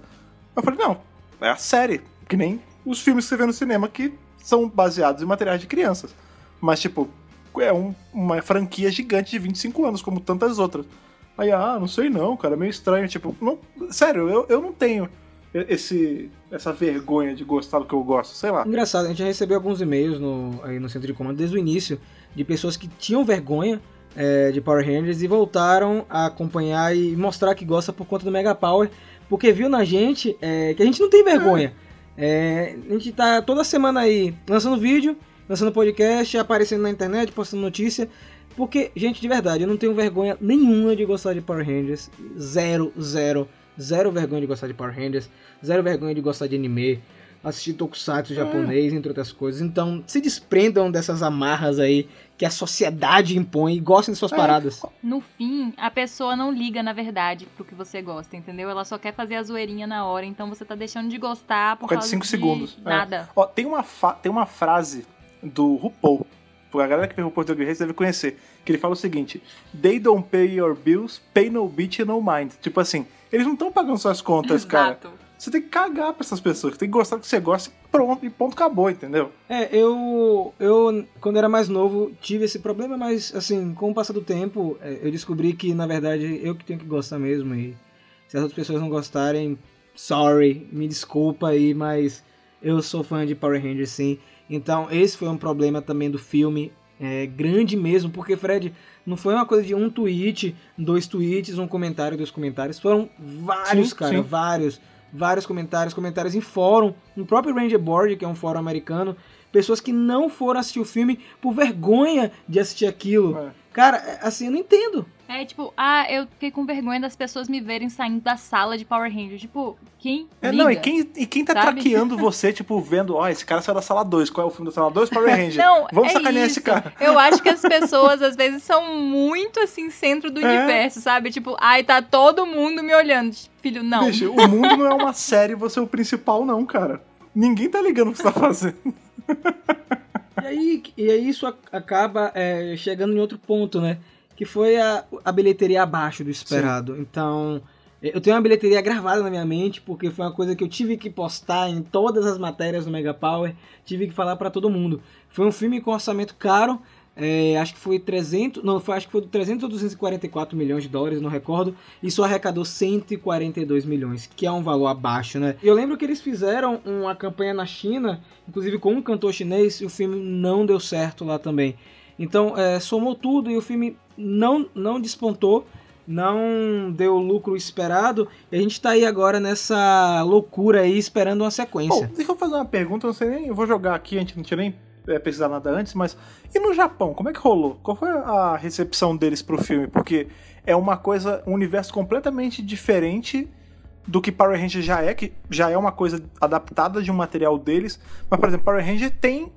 Eu falei, não, é a série. Que nem os filmes que você vê no cinema que são baseados em materiais de crianças. Mas, tipo, é um- uma franquia gigante de 25 anos, como tantas outras. Aí, ah, não sei não, cara, é meio estranho. Tipo, não, sério, eu, eu não tenho esse, essa vergonha de gostar do que eu gosto, sei lá. Engraçado, a gente já recebeu alguns e-mails no, aí no centro de comando desde o início de pessoas que tinham vergonha é, de Power Rangers e voltaram a acompanhar e mostrar que gosta por conta do Mega Power, porque viu na gente é, que a gente não tem vergonha. É, a gente tá toda semana aí lançando vídeo, lançando podcast, aparecendo na internet, postando notícia. Porque, gente, de verdade, eu não tenho vergonha nenhuma de gostar de Power Rangers. Zero, zero, zero vergonha de gostar de Power Rangers. Zero vergonha de gostar de anime. Assistir tokusatsu japonês, entre outras coisas. Então, se desprendam dessas amarras aí que a sociedade impõe e gostem de suas É. paradas. No fim, a pessoa não liga, na verdade, pro que você gosta, entendeu? Ela só quer fazer a zoeirinha na hora, então você tá deixando de gostar por Por causa de 5 de segundos. É. Nada. Ó, tem uma, fa- tem uma frase do RuPaul, a galera que vê RuPaul Drag Race deve conhecer, que ele fala o seguinte: They don't pay your bills, pay no bitch and no mind. Tipo assim, eles não estão pagando suas contas, cara. Exato. Você tem que cagar pra essas pessoas, tem que gostar do que você gosta e pronto, e ponto, acabou, entendeu? É, eu, eu, quando era mais novo, tive esse problema, mas, assim, com o passar do tempo, é, eu descobri que, na verdade, eu que tenho que gostar mesmo. E se as outras pessoas não gostarem, sorry, me desculpa aí, mas eu sou fã de Power Rangers, sim. Então, esse foi um problema também do filme, é, grande mesmo, porque, Fred, não foi uma coisa de um tweet, dois tweets, um comentário, dois comentários. Foram vários, Sim, cara, sim. vários. Vários comentários, comentários em fórum, no próprio Ranger Board, que é um fórum americano, pessoas que não foram assistir o filme por vergonha de assistir aquilo. É. Cara, é, assim, eu não entendo. É tipo, ah, eu fiquei com vergonha das pessoas me verem saindo da sala de Power Rangers. Tipo, quem? É, liga? não, e quem, e quem tá Sabe? traqueando você, tipo, vendo, ó, esse cara saiu da sala 2, qual é o filme da sala 2? Power Ranger. Não, Vamos é sacanear isso. esse cara. Eu acho que as pessoas, às vezes, são muito, assim, centro do É. universo, sabe? Tipo, ai, tá todo mundo me olhando. Filho, não. Bicho, o mundo não é uma série, você é o principal, não, cara. Ninguém tá ligando o que você tá fazendo. E aí, e aí isso ac- acaba é, chegando em outro ponto, né? Que foi a, a bilheteria abaixo do esperado. Então, eu tenho uma bilheteria gravada na minha mente, porque foi uma coisa que eu tive que postar em todas as matérias do Mega Power, tive que falar pra todo mundo. Foi um filme com orçamento caro, é, acho que foi 300, não, foi, acho que foi 300 ou 244 milhões de dólares, não recordo, e só arrecadou 142 milhões, que é um valor abaixo, né? Eu lembro que eles fizeram uma campanha na China, inclusive com um cantor chinês, e o filme não deu certo lá também. Então, é, somou tudo e o filme não, não despontou. não deu o lucro esperado e a gente tá aí agora nessa loucura aí esperando uma sequência. Bom, deixa eu fazer uma pergunta, não sei nem, eu vou jogar aqui, a gente não tinha nem é, nada antes, mas e no Japão, como é que rolou? Qual foi a recepção deles pro filme? Porque é uma coisa, um universo completamente diferente do que Power Ranger já é, que já é uma coisa adaptada de um material deles, mas por exemplo, Power Ranger tem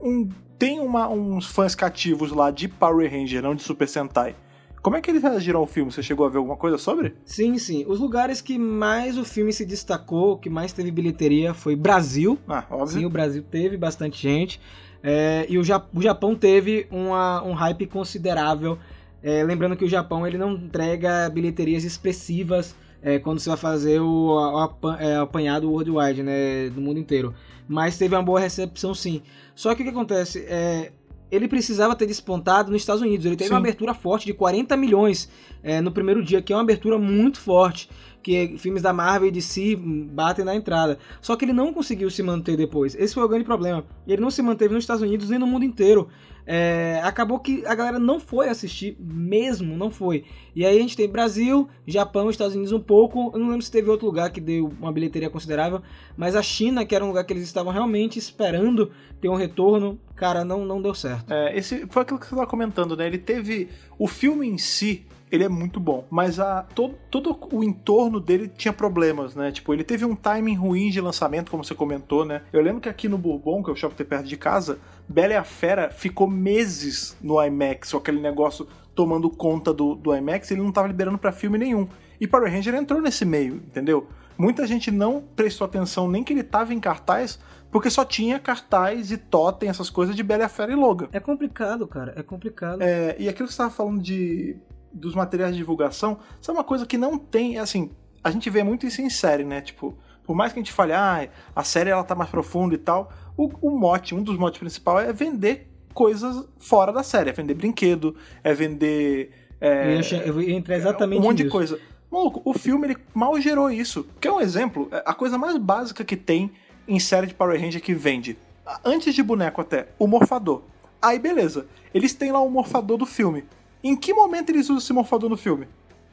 um tem uma, uns fãs cativos lá de Power Ranger, não de Super Sentai. Como é que eles reagiram ao filme? Você chegou a ver alguma coisa sobre? Sim, sim. Os lugares que mais o filme se destacou, que mais teve bilheteria, foi Brasil. Ah, óbvio. Sim, o Brasil teve bastante gente. É, e o, Ja- o Japão teve uma- um hype considerável. É, lembrando que o Japão ele não entrega bilheterias expressivas é, quando você vai fazer o, o apa- é, apanhado worldwide, né, do mundo inteiro. Mas teve uma boa recepção, sim. Só que o que acontece? É, ele precisava ter despontado nos Estados Unidos. Ele teve Sim. uma abertura forte de 40 milhões é, no primeiro dia, que é uma abertura muito forte. Que filmes da Marvel e DC batem na entrada. Só que ele não conseguiu se manter depois. Esse foi o grande problema. Ele não se manteve nos Estados Unidos nem no mundo inteiro. É, acabou que a galera não foi assistir mesmo, não foi. E aí a gente tem Brasil, Japão, Estados Unidos um pouco. Eu não lembro se teve outro lugar que deu uma bilheteria considerável, mas a China, que era um lugar que eles estavam realmente esperando ter um retorno, cara, não, não deu certo. É, esse foi aquilo que você estava comentando, né? Ele teve. O filme em si, ele é muito bom, mas a, todo, todo o entorno dele tinha problemas, né? Tipo, ele teve um timing ruim de lançamento, como você comentou, né? Eu lembro que aqui no Bourbon, que é o shopping perto de casa, Bela e a Fera ficou meses no IMAX, com aquele negócio tomando conta do, do IMAX, ele não tava liberando pra filme nenhum. E Power Ranger entrou nesse meio, entendeu? Muita gente não prestou atenção nem que ele tava em cartaz, porque só tinha cartaz e totem, essas coisas de Bela e a Fera e Logan. É complicado, cara, é complicado. É, e aquilo que você estava falando de, dos materiais de divulgação, isso é uma coisa que não tem, assim, a gente vê muito isso em série, né? Tipo, por mais que a gente fale, ah, a série ela tá mais profunda e tal, o, o mote, um dos motes principais é vender coisas fora da série, é vender brinquedo, é vender. é, eu, ia, che- eu ia entrar exatamente um monte de nisso. coisa. Maluco, o filme ele mal gerou isso. Quer um exemplo? É A coisa mais básica que tem em série de Power Ranger que vende. Antes de boneco até, o morfador. Aí beleza, eles têm lá o morfador do filme. Em que momento eles usam esse morfador no filme?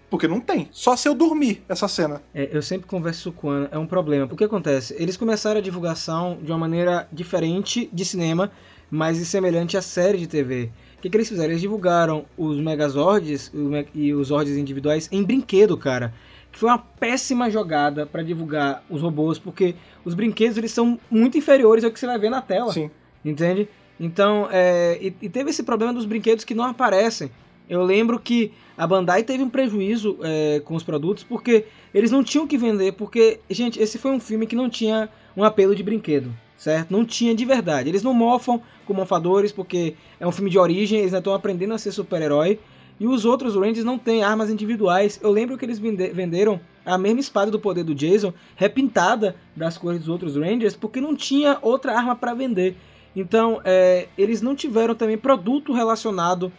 Porque não tem. Só se eu dormir essa cena. É, eu sempre converso com o Ana, é um problema. O que acontece? Eles começaram a divulgação de uma maneira diferente de cinema, mas semelhante à série de TV. O que, que eles fizeram? Eles divulgaram os Megazords e os Zords individuais em brinquedo, cara. Que foi uma péssima jogada para divulgar os robôs, porque os brinquedos eles são muito inferiores ao que você vai ver na tela. Sim. Entende? Então, é, e, e teve esse problema dos brinquedos que não aparecem. Eu lembro que a Bandai teve um prejuízo é, com os produtos porque eles não tinham que vender. Porque, gente, esse foi um filme que não tinha um apelo de brinquedo, certo? Não tinha de verdade. Eles não mofam com mofadores porque é um filme de origem, eles estão aprendendo a ser super-herói. E os outros Rangers não têm armas individuais. Eu lembro que eles vende- venderam a mesma espada do poder do Jason, repintada das cores dos outros Rangers, porque não tinha outra arma para vender. Então, é, eles não tiveram também produto relacionado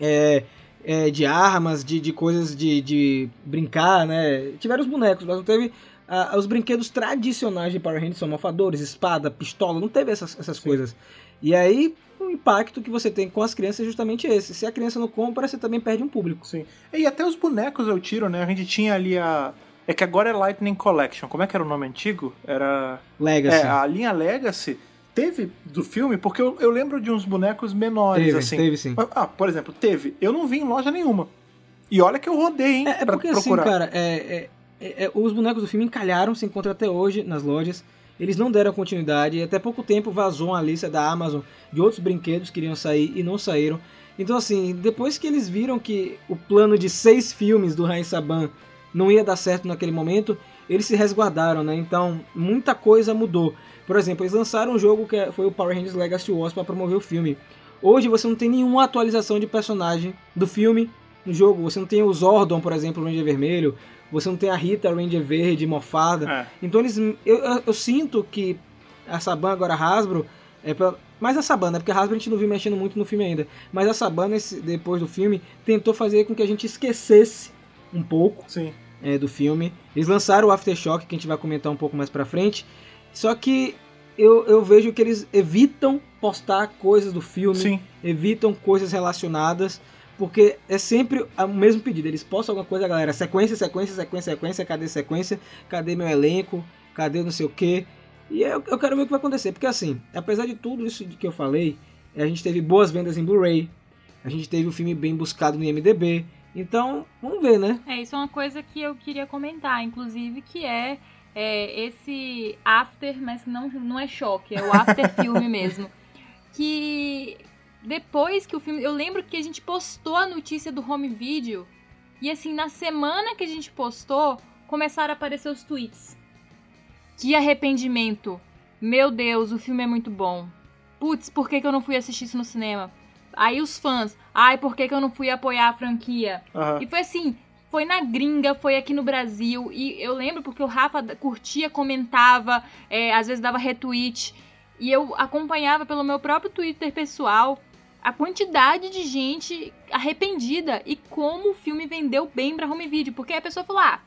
é, é, de armas, de, de coisas de, de brincar, né? Tiveram os bonecos, mas não teve ah, os brinquedos tradicionais de Power Rangers, são mofadores, espada, pistola, não teve essas, essas coisas. E aí, o impacto que você tem com as crianças é justamente esse. Se a criança não compra, você também perde um público. Sim. E até os bonecos eu tiro, né? A gente tinha ali a. É que agora é Lightning Collection. Como é que era o nome antigo? Era. Legacy. É, a linha Legacy teve do filme, porque eu, eu lembro de uns bonecos menores, teve, assim. teve sim. Mas, Ah, por exemplo, teve. Eu não vi em loja nenhuma. E olha que eu rodei, hein, É, é porque procurar. assim, cara, é, é- é- os bonecos do filme encalharam, se encontra até hoje nas lojas. Eles não deram continuidade. E até pouco tempo vazou uma lista da Amazon de outros brinquedos que iriam sair e não saíram. Então, assim, depois que eles viram que o plano de seis filmes do Rain Saban não ia dar certo naquele momento, eles se resguardaram, né? Então, muita coisa mudou. Por exemplo, eles lançaram um jogo que foi o Power Rangers Legacy Wars para promover o filme. Hoje você não tem nenhuma atualização de personagem do filme no jogo. Você não tem o Zordon, por exemplo, o Ranger Vermelho. Você não tem a Rita, Ranger Verde, mofada. É. Então eles. Eu, eu, eu sinto que a Saban, agora a Hasbro. É pra, mais a Saban, né? Porque a Hasbro a gente não viu mexendo muito no filme ainda. Mas a Saban, nesse- depois do filme, tentou fazer com que a gente esquecesse um pouco Sim. é, do filme. Eles lançaram o Aftershock, que a gente vai comentar um pouco mais pra frente. Só que eu, eu vejo que eles evitam postar coisas do filme, Sim. evitam coisas relacionadas, porque é sempre o mesmo pedido. Eles postam alguma coisa, galera, sequência, sequência, sequência, sequência, cadê sequência? Cadê meu elenco? Cadê não sei o quê? E eu, eu quero ver o que vai acontecer, porque assim, apesar de tudo isso que eu falei, a gente teve boas vendas em Blu-ray, a gente teve o filme bem buscado no IMDB, então vamos ver, né? É, isso é uma coisa que eu queria comentar, inclusive, que é, é, esse after, mas não, não é choque, é o after filme mesmo. Que depois que o filme. Eu lembro que a gente postou a notícia do home video. E assim, na semana que a gente postou, começaram a aparecer os tweets. Que arrependimento. Meu Deus, o filme é muito bom. Putz, por que, que eu não fui assistir isso no cinema? Aí os fãs, ai, por que, que eu não fui apoiar a franquia? Aham. E foi assim, foi na gringa, foi aqui no Brasil. E eu lembro porque o Rafa curtia, comentava, é, às vezes dava retweet. E eu acompanhava pelo meu próprio Twitter pessoal a quantidade de gente arrependida e como o filme vendeu bem pra home video. Porque a pessoa falou, ah,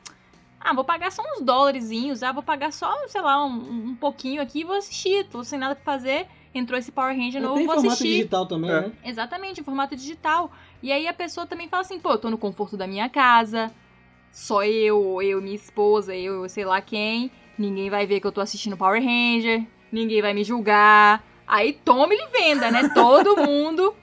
ah, vou pagar só uns dólarezinhos, ah, vou pagar só, sei lá, um, um pouquinho aqui e vou assistir. Tô sem nada pra fazer. Entrou esse Power Ranger novo, vou formato assistir. digital também, É. né? Exatamente, em formato digital. E aí a pessoa também fala assim, pô, eu tô no conforto da minha casa, só eu, eu, minha esposa, eu, sei lá quem, ninguém vai ver que eu tô assistindo Power Ranger, ninguém vai me julgar. Aí tome ele venda, né? Todo mundo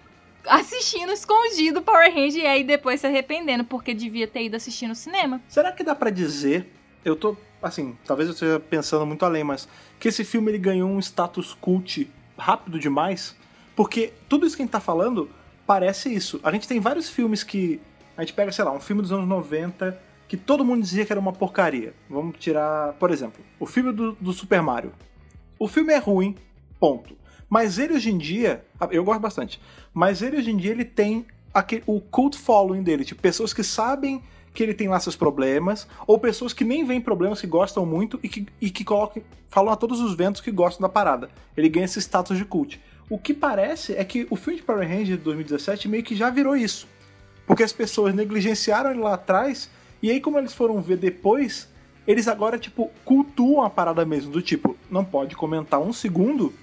assistindo escondido Power Ranger e aí depois se arrependendo porque devia ter ido assistir no cinema. Será que dá pra dizer? Eu tô, assim, talvez eu esteja pensando muito além, mas que esse filme ele ganhou um status cult rápido demais? Porque tudo isso que a gente tá falando parece isso. A gente tem vários filmes que. A gente pega, sei lá, um filme dos anos 90 que todo mundo dizia que era uma porcaria. Vamos tirar, por exemplo, o filme do, do Super Mario. O filme é ruim, ponto. Mas ele hoje em dia, eu gosto bastante, mas ele hoje em dia ele tem aquele, o cult following dele, tipo, pessoas que sabem que ele tem lá seus problemas, ou pessoas que nem veem problemas, que gostam muito e que, e que colocam, falam a todos os ventos que gostam da parada. Ele ganha esse status de cult. O que parece é que o filme de Power Ranger de 2017 meio que já virou isso. Porque as pessoas negligenciaram ele lá atrás, e aí como eles foram ver depois, eles agora, tipo, cultuam a parada mesmo, do tipo, não pode comentar um segundo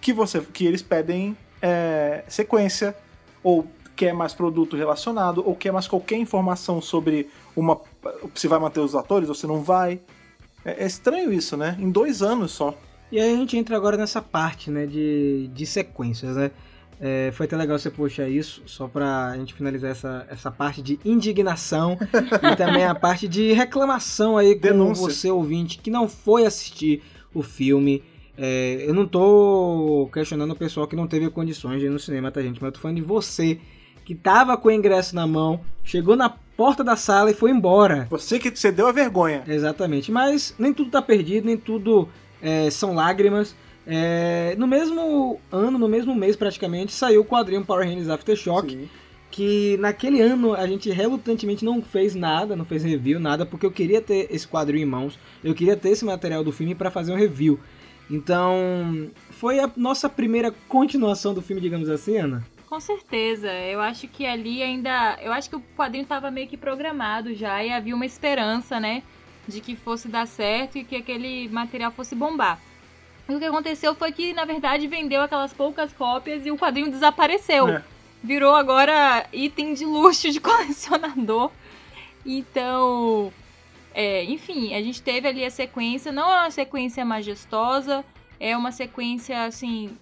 que você que eles pedem é, sequência, ou quer mais produto relacionado, ou quer mais qualquer informação sobre uma se vai manter os atores ou se não vai. É, é estranho isso, né? Em dois anos só. E aí a gente entra agora nessa parte, né, de, de sequências, né? É, foi até legal você puxar isso, só pra gente finalizar essa, essa parte de indignação e também a parte de reclamação aí com Denúncia. você, ouvinte, que não foi assistir o filme. É, eu não tô questionando o pessoal que não teve condições de ir no cinema, tá, gente? Mas eu tô falando de você que tava com o ingresso na mão, chegou na porta da sala e foi embora. Você que você deu a vergonha. Exatamente, mas nem tudo tá perdido, nem tudo é, são lágrimas. É, no mesmo ano, no mesmo mês praticamente, saiu o quadrinho Power Rangers Aftershock, Sim. que naquele ano a gente relutantemente não fez nada, não fez review, nada, porque eu queria ter esse quadrinho em mãos, eu queria ter esse material do filme para fazer um review. Então, foi a nossa primeira continuação do filme, digamos assim, Ana. Com certeza, eu acho que ali ainda. Eu acho que o quadrinho tava meio que programado já e havia uma esperança, né? De que fosse dar certo e que aquele material fosse bombar. E o que aconteceu foi que, na verdade, vendeu aquelas poucas cópias e o quadrinho desapareceu. É. Virou agora item de luxo de colecionador. Então. É, enfim, a gente teve ali a sequência. Não é uma sequência majestosa, é uma sequência, assim,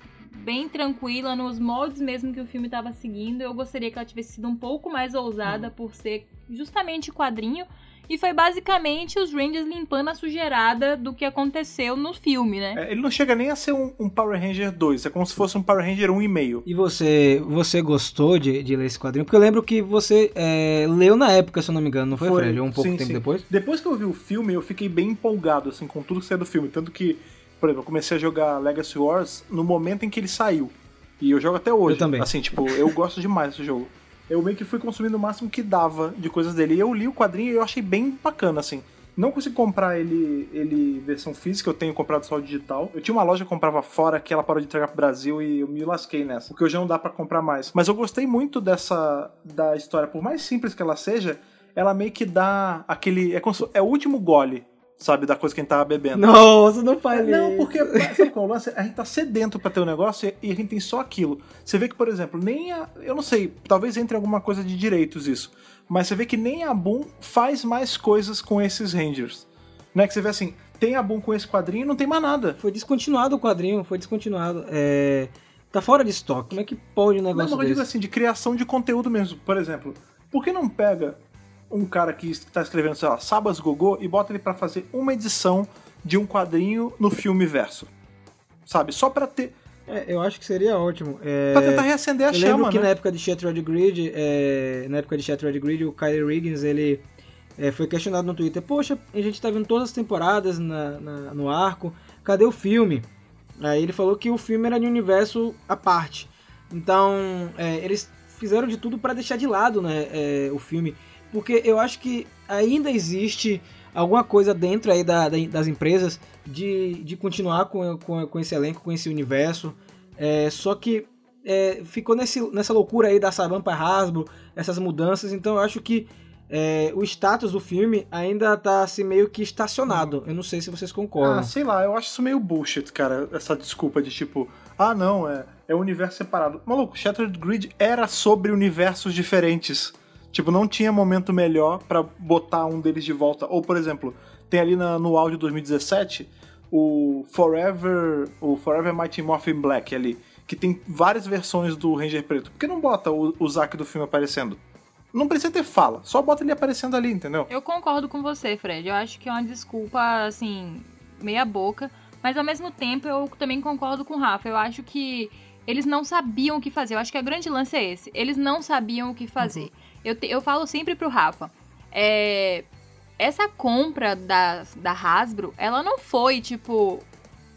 bem tranquila, nos moldes mesmo que o filme estava seguindo. Eu gostaria que ela tivesse sido um pouco mais ousada por ser justamente quadrinho. E foi basicamente os Rangers limpando a sujeirada do que aconteceu no filme, né? É, ele não chega nem a ser um, um Power Ranger 2, é como se fosse um Power Ranger 1,5. E você, você gostou de, de ler esse quadrinho? Porque eu lembro que você é, leu na época, se eu não me engano, não foi, Fred? Ou um pouco sim, tempo sim. depois? Depois que eu vi o filme, eu fiquei bem empolgado, assim, com tudo que saiu do filme. Tanto que, por exemplo, eu comecei a jogar Legacy Wars no momento em que ele saiu. E eu jogo até hoje. Eu também. Assim, tipo, eu gosto demais desse jogo. Eu meio que fui consumindo o máximo que dava de coisas dele. E eu li o quadrinho e eu achei bem bacana, assim. Não consegui comprar ele, ele versão física, eu tenho comprado só o digital. Eu tinha uma loja que comprava fora que ela parou de entregar pro Brasil e eu me lasquei nessa. Porque hoje não dá pra comprar mais. Mas eu gostei muito dessa da história, por mais simples que ela seja, ela meio que dá aquele. É, é o último gole sabe, da coisa que a gente tava bebendo. Nossa, não falei. Não, porque sabe qual é o lance? a gente tá sedento pra ter um negócio e a gente tem só aquilo. Você vê que, por exemplo, nem a. Eu não sei, talvez entre alguma coisa de direitos isso. Mas você vê que nem a Boom faz mais coisas com esses Rangers. Né? Que você vê assim, tem a Boom com esse quadrinho e não tem mais nada. Foi descontinuado o quadrinho, foi descontinuado. É... Tá fora de estoque. Como é que pode um Não, negócio mas eu digo desse? assim, de criação de conteúdo mesmo. Por exemplo, por que não pega um cara que está escrevendo, sei lá, Sabas Gogô e bota ele pra fazer uma edição de um quadrinho no filme verso? Sabe? Só pra ter. É, eu acho que seria ótimo. É... Pra tentar reacender a Eu lembro chama, que né? na época de Shattered Grid, é, na época de Shattered Grid, o Kylie Riggins, ele é, foi questionado no Twitter, poxa, a gente tá vendo todas as temporadas na, na- no arco, cadê o filme? Aí ele falou que o filme era de um universo à parte. Então, é, eles fizeram de tudo para deixar de lado né, é, o filme. Porque eu acho que ainda existe alguma coisa dentro aí da- da- das empresas de, de continuar com, com, com esse elenco, com esse universo. É, só que é, ficou nesse, nessa loucura aí da Saban para Hasbro, essas mudanças. Então eu acho que é, o status do filme ainda tá assim, meio que estacionado. Eu não sei se vocês concordam. Ah, sei lá, eu acho isso meio bullshit, cara, essa desculpa de tipo, ah não, é, é um universo separado. Maluco, Shattered Grid era sobre universos diferentes. Tipo, não tinha momento melhor pra botar um deles de volta. Ou, por exemplo, tem ali na- no áudio 2017 o Forever, o Forever Mighty Morphin Black ali, que tem várias versões do Ranger Preto. Por que não bota o, o Zack do filme aparecendo? Não precisa ter fala, só bota ele aparecendo ali, entendeu? Eu concordo com você, Fred. Eu acho que é uma desculpa, assim, meia boca. Mas ao mesmo tempo eu também concordo com o Rafa. Eu acho que eles não sabiam o que fazer. Eu acho que a grande lance é esse. Eles não sabiam o que fazer. Eu, te- eu falo sempre pro Rafa. É, essa compra da, da Hasbro, ela não foi tipo.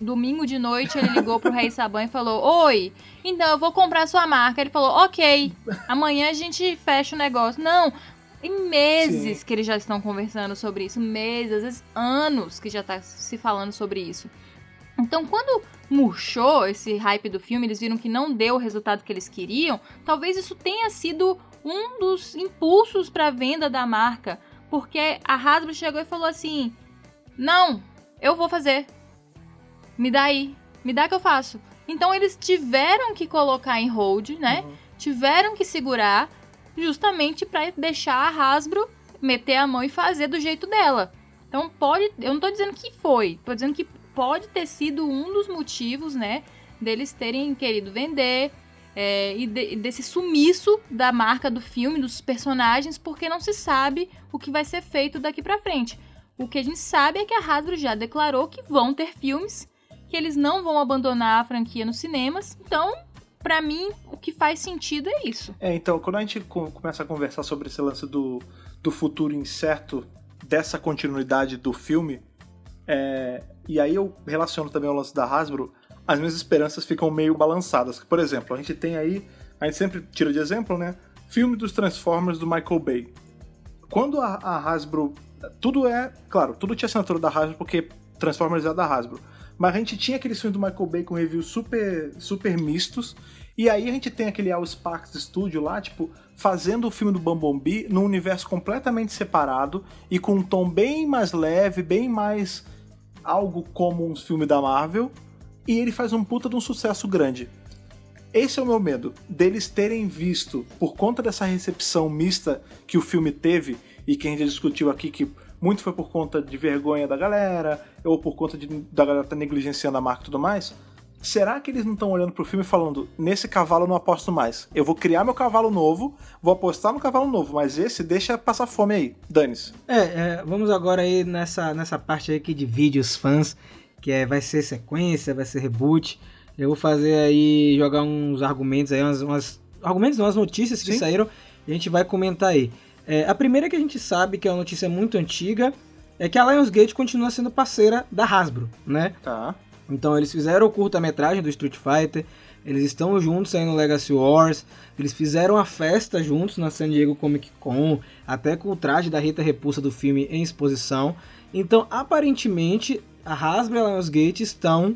Domingo de noite ele ligou pro Rei Saban e falou: Oi, então eu vou comprar sua marca. Ele falou: Ok, amanhã a gente fecha o negócio. Não, em meses Sim. que eles já estão conversando sobre isso, meses, às vezes anos que já tá se falando sobre isso. Então, quando murchou esse hype do filme, eles viram que não deu o resultado que eles queriam, talvez isso tenha sido um dos impulsos para a venda da marca, porque a Hasbro chegou e falou assim: "Não, eu vou fazer. Me dá aí, me dá que eu faço". Então eles tiveram que colocar em hold, né? Tiveram que segurar justamente para deixar a Hasbro meter a mão e fazer do jeito dela. Então pode, eu não tô dizendo que foi, tô dizendo que pode ter sido um dos motivos, né, deles terem querido vender é, e de- desse sumiço da marca do filme, dos personagens, porque não se sabe o que vai ser feito daqui pra frente. O que a gente sabe é que a Hasbro já declarou que vão ter filmes, que eles não vão abandonar a franquia nos cinemas. Então, pra mim, o que faz sentido é isso. É, então, quando a gente co- começa a conversar sobre esse lance do, do futuro incerto dessa continuidade do filme, é, e aí eu relaciono também ao lance da Hasbro, as minhas esperanças ficam meio balançadas. Por exemplo, a gente tem aí, a gente sempre tira de exemplo, né? Filme dos Transformers do Michael Bay. Quando a, a Hasbro. Tudo é. Claro, tudo tinha assinatura da Hasbro porque Transformers é da Hasbro. Mas a gente tinha aqueles filmes do Michael Bay com reviews super, super mistos. E aí a gente tem aquele Al Sparks Studio lá, tipo, fazendo o filme do Bumblebee num universo completamente separado e com um tom bem mais leve, bem mais algo como um filme da Marvel. E ele faz um puta de um sucesso grande. Esse é o meu medo, deles terem visto, por conta dessa recepção mista que o filme teve, e que a gente discutiu aqui que muito foi por conta de vergonha da galera, ou por conta de, da galera estar negligenciando a marca e tudo mais. Será que eles não estão olhando pro filme e falando, nesse cavalo eu não aposto mais? Eu vou criar meu cavalo novo, vou apostar no cavalo novo, mas esse deixa passar fome aí, dane-se. É, é, vamos agora aí nessa, nessa parte aí que divide os fãs, que é, vai ser sequência, vai ser reboot. Eu vou fazer aí, jogar uns argumentos aí, umas, umas argumentos não, umas notícias que Sim. saíram, e a gente vai comentar aí. É, a primeira que a gente sabe, que é uma notícia muito antiga, é que a Lionsgate continua sendo parceira da Hasbro, né? Tá. Então eles fizeram o curta-metragem do Street Fighter, eles estão juntos aí no Legacy Wars, eles fizeram a festa juntos na San Diego Comic Con, até com o traje da Rita Repulsa do filme em exposição. Então, aparentemente, a Hasbro e a Lionsgate estão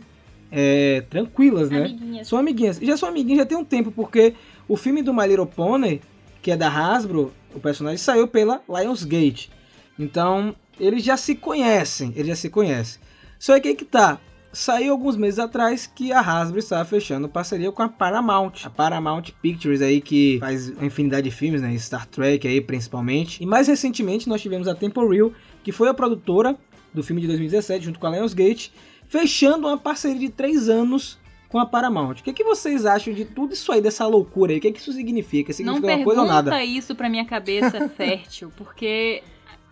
é, tranquilas, né? Amiguinhas. São amiguinhas. E já são amiguinhas já tem um tempo, porque o filme do My Little Pony, que é da Hasbro, o personagem saiu pela Lionsgate. Então, eles já se conhecem, eles já se conhecem. Só que aí que tá. Saiu alguns meses atrás que a Hasbro estava fechando parceria com a Paramount. A Paramount Pictures aí que faz uma infinidade de filmes, né? Star Trek aí principalmente. E mais recentemente nós tivemos a Temple Real, que foi a produtora do filme de 2017 junto com a Lionsgate, fechando uma parceria de três anos com a Paramount. O que, é que vocês acham de tudo isso aí, dessa loucura aí? O que, é que isso significa? Não Significa uma coisa ou nada? pergunta isso pra minha cabeça fértil, porque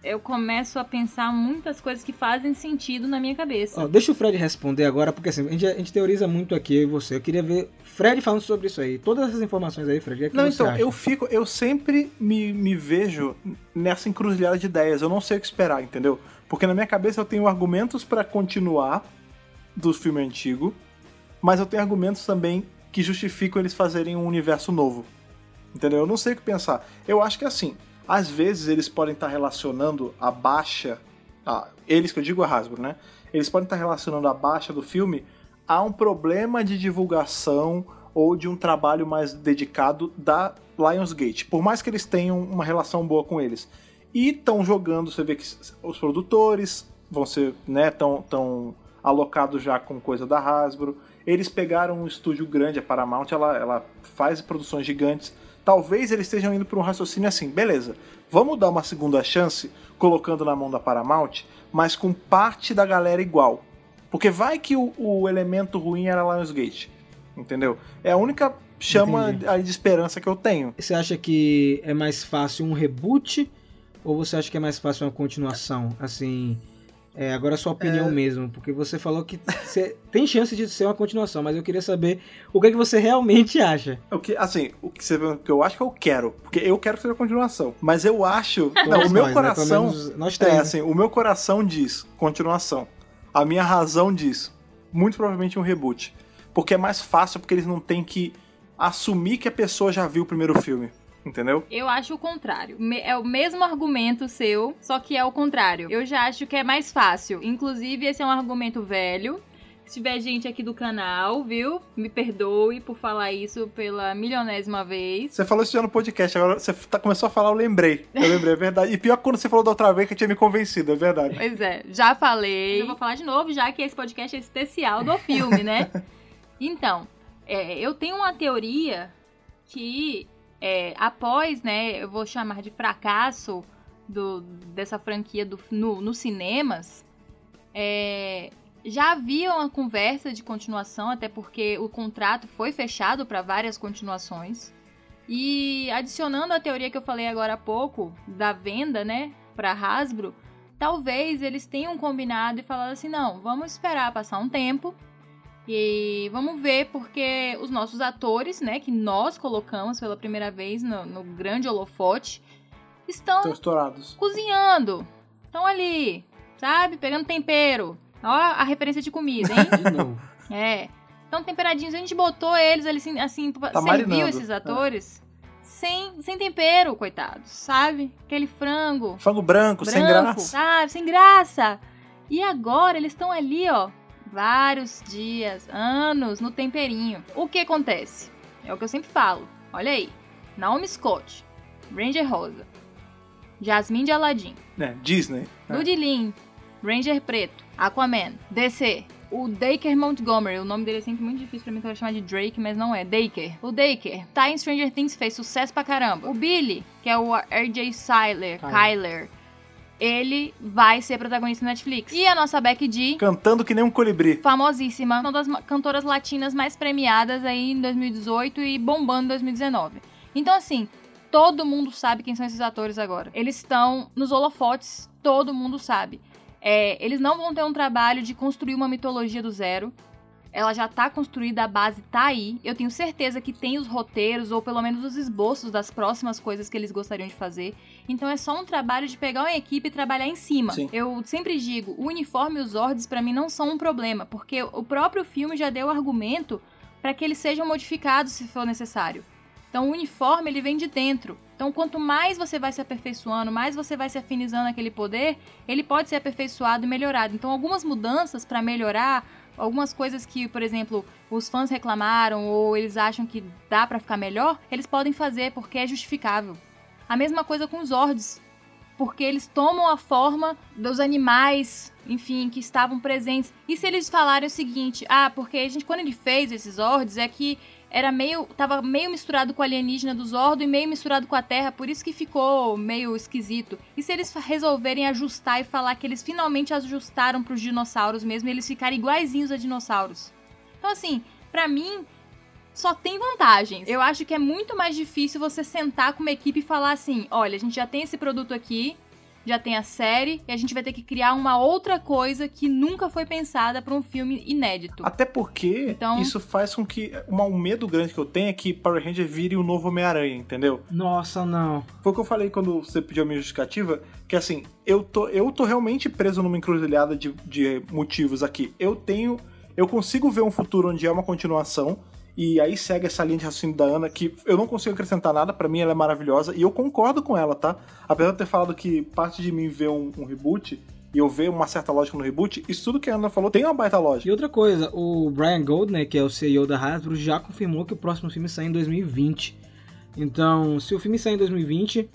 eu começo a pensar muitas coisas que fazem sentido na minha cabeça. Ó, deixa o Fred responder agora, porque assim, a gente, a gente teoriza muito aqui, eu e você. Eu queria ver Fred falando sobre isso aí. Todas essas informações aí, Fred, é que Não, você então, acha? eu fico, eu sempre me, me vejo nessa encruzilhada de ideias. Eu não sei o que esperar, entendeu? Porque na minha cabeça eu tenho argumentos pra continuar do filme antigo, mas eu tenho argumentos também que justificam eles fazerem um universo novo. Entendeu? Eu não sei o que pensar. Eu acho que assim, às vezes eles podem estar relacionando a baixa. ah, eles que eu digo a Hasbro, né? Eles podem estar relacionando a baixa do filme a um problema de divulgação ou de um trabalho mais dedicado da Lionsgate. Por mais que eles tenham uma relação boa com eles. E estão jogando, você vê que os produtores vão ser, né, tão, tão alocados já com coisa da Hasbro. Eles pegaram um estúdio grande, a Paramount, ela, ela faz produções gigantes. Talvez eles estejam indo para um raciocínio assim, beleza, vamos dar uma segunda chance, colocando na mão da Paramount, mas com parte da galera igual. Porque vai que o, o elemento ruim era Lionsgate, entendeu? É a única chama Entendi. aí de esperança que eu tenho. Você acha que é mais fácil um reboot ou você acha que é mais fácil uma continuação? Assim, é, agora a sua opinião mesmo, porque você falou que você tem chance de ser uma continuação, mas eu queria saber o que é que você realmente acha. O que, assim, o que, você, o que eu acho que eu quero, porque eu quero que seja continuação, mas eu acho, não, Todos o meu nós, né? Coração, menos nós três, é né? assim, o meu coração diz continuação. A minha razão diz muito provavelmente um reboot, porque é mais fácil porque eles não têm que assumir que a pessoa já viu o primeiro filme, entendeu? Eu acho o contrário. Me- É o mesmo argumento seu, só que é o contrário. Eu já acho que é mais fácil. Inclusive, esse é um argumento velho. Se tiver gente aqui do canal, viu? Me perdoe por falar isso pela milionésima vez. Você falou isso já no podcast, agora você tá- começou a falar, eu lembrei. Eu lembrei, é verdade. E pior que quando você falou da outra vez que tinha me convencido, é verdade. Pois é, já falei. Eu vou falar de novo, já que esse podcast é especial do filme, né? Então, é, eu tenho uma teoria que é, após, né, eu vou chamar de fracasso do, dessa franquia do, no, nos cinemas, é, já havia uma conversa de continuação, até porque o contrato foi fechado para várias continuações. E adicionando a teoria que eu falei agora há pouco, da venda, né, para Hasbro, talvez eles tenham combinado e falado assim: não, vamos esperar passar um tempo e vamos ver, porque os nossos atores, né, que nós colocamos pela primeira vez no, no grande holofote, estão Estão estourados. cozinhando, estão ali, sabe, pegando tempero. Ó, a referência de comida, hein? De novo. É. Então, temperadinhos, a gente botou eles ali assim, assim serviu Tá marinando, esses atores sem, sem tempero, coitados, sabe? Aquele frango, Frango branco, sem branco, graça. sabe? Sem graça. E agora eles estão ali, ó, vários dias, anos no temperinho. O que acontece? É o que eu sempre falo. Olha aí. Naomi Scott, Ranger Rosa, Jasmine de Aladdin, É, Disney. É. Lin, Ranger Preto, Aquaman, DC. O Daker Montgomery, o nome dele é sempre muito difícil pra mim, que eu chamar de Drake, mas não é. Daker. O Daker tá em Stranger Things, fez sucesso pra caramba. O Billy, que é o RJ Siler, Kyler. Kyler, ele vai ser protagonista na Netflix. E a nossa Becky G, Cantando que nem um colibri. famosíssima, uma das cantoras latinas mais premiadas aí em 2018 e bombando em 2019. Então, assim, todo mundo sabe quem são esses atores agora. Eles estão nos holofotes, todo mundo sabe. É, eles não vão ter um trabalho de construir uma mitologia do zero. Ela já tá construída, a base tá aí. Eu tenho certeza que tem os roteiros, ou pelo menos os esboços das próximas coisas que eles gostariam de fazer. Então é só um trabalho de pegar uma equipe e trabalhar em cima. Sim. Eu sempre digo, o uniforme e os ordens pra mim não são um problema, porque o próprio filme já deu argumento para que eles sejam modificados se for necessário. Então o uniforme ele vem de dentro. Então quanto mais você vai se aperfeiçoando, mais você vai se afinizando aquele poder, ele pode ser aperfeiçoado e melhorado. Então algumas mudanças para melhorar, algumas coisas que, por exemplo, os fãs reclamaram ou eles acham que dá pra ficar melhor, eles podem fazer porque é justificável. A mesma coisa com os ordens. porque eles tomam a forma dos animais, enfim, que estavam presentes. E se eles falarem o seguinte, ah, porque a gente, quando ele fez esses Zords, é que era meio. tava meio misturado com o alienígena do Zordo e meio misturado com a Terra, por isso que ficou meio esquisito. E se eles resolverem ajustar e falar que eles finalmente ajustaram pros dinossauros mesmo, e eles ficarem iguaizinhos a dinossauros. Então, assim, pra mim, só tem vantagens. Eu acho que é muito mais difícil você sentar com uma equipe e falar assim: olha, a gente já tem esse produto aqui, já tem a série, e a gente vai ter que criar uma outra coisa que nunca foi pensada pra um filme inédito. Até porque Então- isso faz com que. uma- um medo grande que eu tenho é que Power Ranger vire o novo Homem-Aranha, entendeu? Nossa, não. Foi o que eu falei quando você pediu a minha justificativa, que assim, eu tô, eu tô realmente preso numa encruzilhada de, de motivos aqui. Eu tenho. Eu consigo ver um futuro onde é uma continuação. E aí segue essa linha de raciocínio da Ana, que eu não consigo acrescentar nada, pra mim ela é maravilhosa, e eu concordo com ela, tá? Apesar de ter falado que parte de mim vê um, um reboot, e eu ver uma certa lógica no reboot, isso tudo que a Ana falou tem uma baita lógica. E outra coisa, o Brian Goldner, que é o CEO da Hasbro, já confirmou que o próximo filme sai em 2020. Então, se o filme sair em 2020,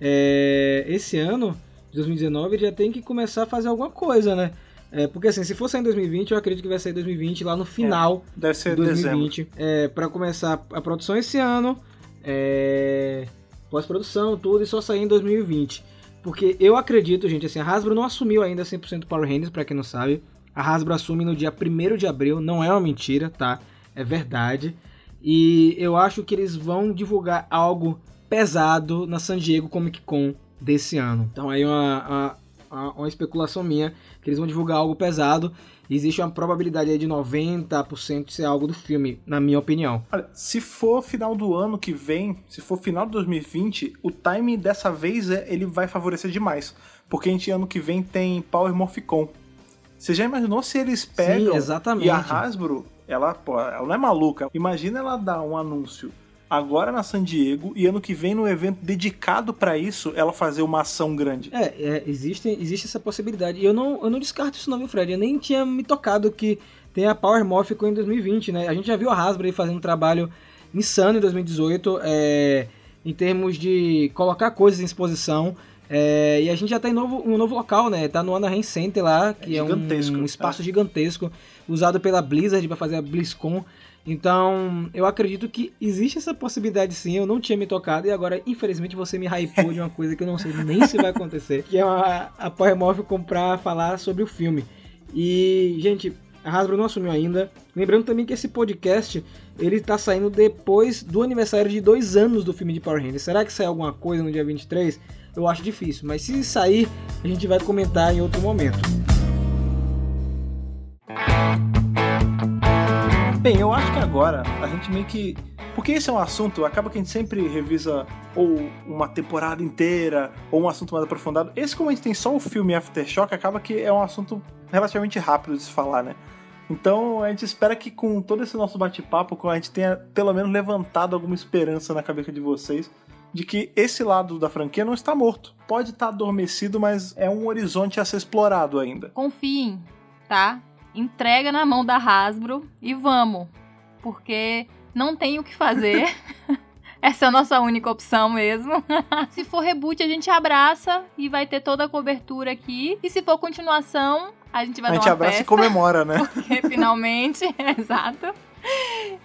é, esse ano, de 2019, ele já tem que começar a fazer alguma coisa, né? É, porque assim, se for sair em 2020, eu acredito que vai sair em 2020, lá no final Deve ser de dezembro. 2020. É, para começar a produção esse ano, é, pós-produção, tudo, e só sair em 2020. Porque eu acredito, gente, assim, a Hasbro não assumiu ainda 100% Power Rangers, pra quem não sabe. A Hasbro assume no dia 1 de abril, não é uma mentira, tá? É verdade. E eu acho que eles vão divulgar algo pesado na San Diego Comic Con desse ano. Então aí uma, uma, uma especulação minha que eles vão divulgar algo pesado. Existe uma probabilidade aí de 90% de ser algo do filme, na minha opinião. Olha, se for final do ano que vem, se for final de 2020, o timing dessa vez é, ele vai favorecer demais. Porque a gente ano que vem tem Power Morphicon. Você já imaginou se eles pegam Sim, exatamente. e a Hasbro, ela, pô, ela não é maluca. Imagina ela dar um anúncio agora na San Diego e ano que vem no evento dedicado pra isso, ela fazer uma ação grande. É, é, existe, existe essa possibilidade. E eu não, eu não descarto isso não, viu, Fred? Eu nem tinha me tocado que tem a Power Morphico em 2020, né? A gente já viu a Hasbro aí fazendo um trabalho insano em 2018, é, em termos de colocar coisas em exposição. É, e a gente já tá em novo, um novo local, né? Tá no Anaheim Center lá, que É é, um- um, espaço é. gigantesco, usado pela Blizzard para fazer a BlizzCon. Então, eu acredito que existe essa possibilidade sim, eu não tinha me tocado e agora, infelizmente, você me hypou de uma coisa que eu não sei nem se vai acontecer, que é a, a Power Morph comprar falar sobre o filme. E, gente, a Hasbro não assumiu ainda. Lembrando também que esse podcast, ele tá saindo depois do aniversário de dois anos do filme de Power Rangers. Será que sai alguma coisa no dia 23? Eu acho difícil, mas se sair, a gente vai comentar em outro momento. Bem, eu acho que agora a gente meio que. Porque esse é um assunto, acaba que a gente sempre revisa ou uma temporada inteira, ou um assunto mais aprofundado. Esse, como a gente tem só o filme Aftershock, acaba que é um assunto relativamente rápido de se falar, né? Então a gente espera que com todo esse nosso bate-papo, a gente tenha pelo menos levantado alguma esperança na cabeça de vocês de que esse lado da franquia não está morto. Pode estar adormecido, mas é um horizonte a ser explorado ainda. Confiem, tá? Entrega na mão da Hasbro e vamos. Porque não tem o que fazer. Essa é a nossa única opção mesmo. se for reboot, a gente abraça e vai ter toda a cobertura aqui. E se for continuação, a gente vai a dar gente uma abraça festa. e comemora, né? Porque finalmente, exato.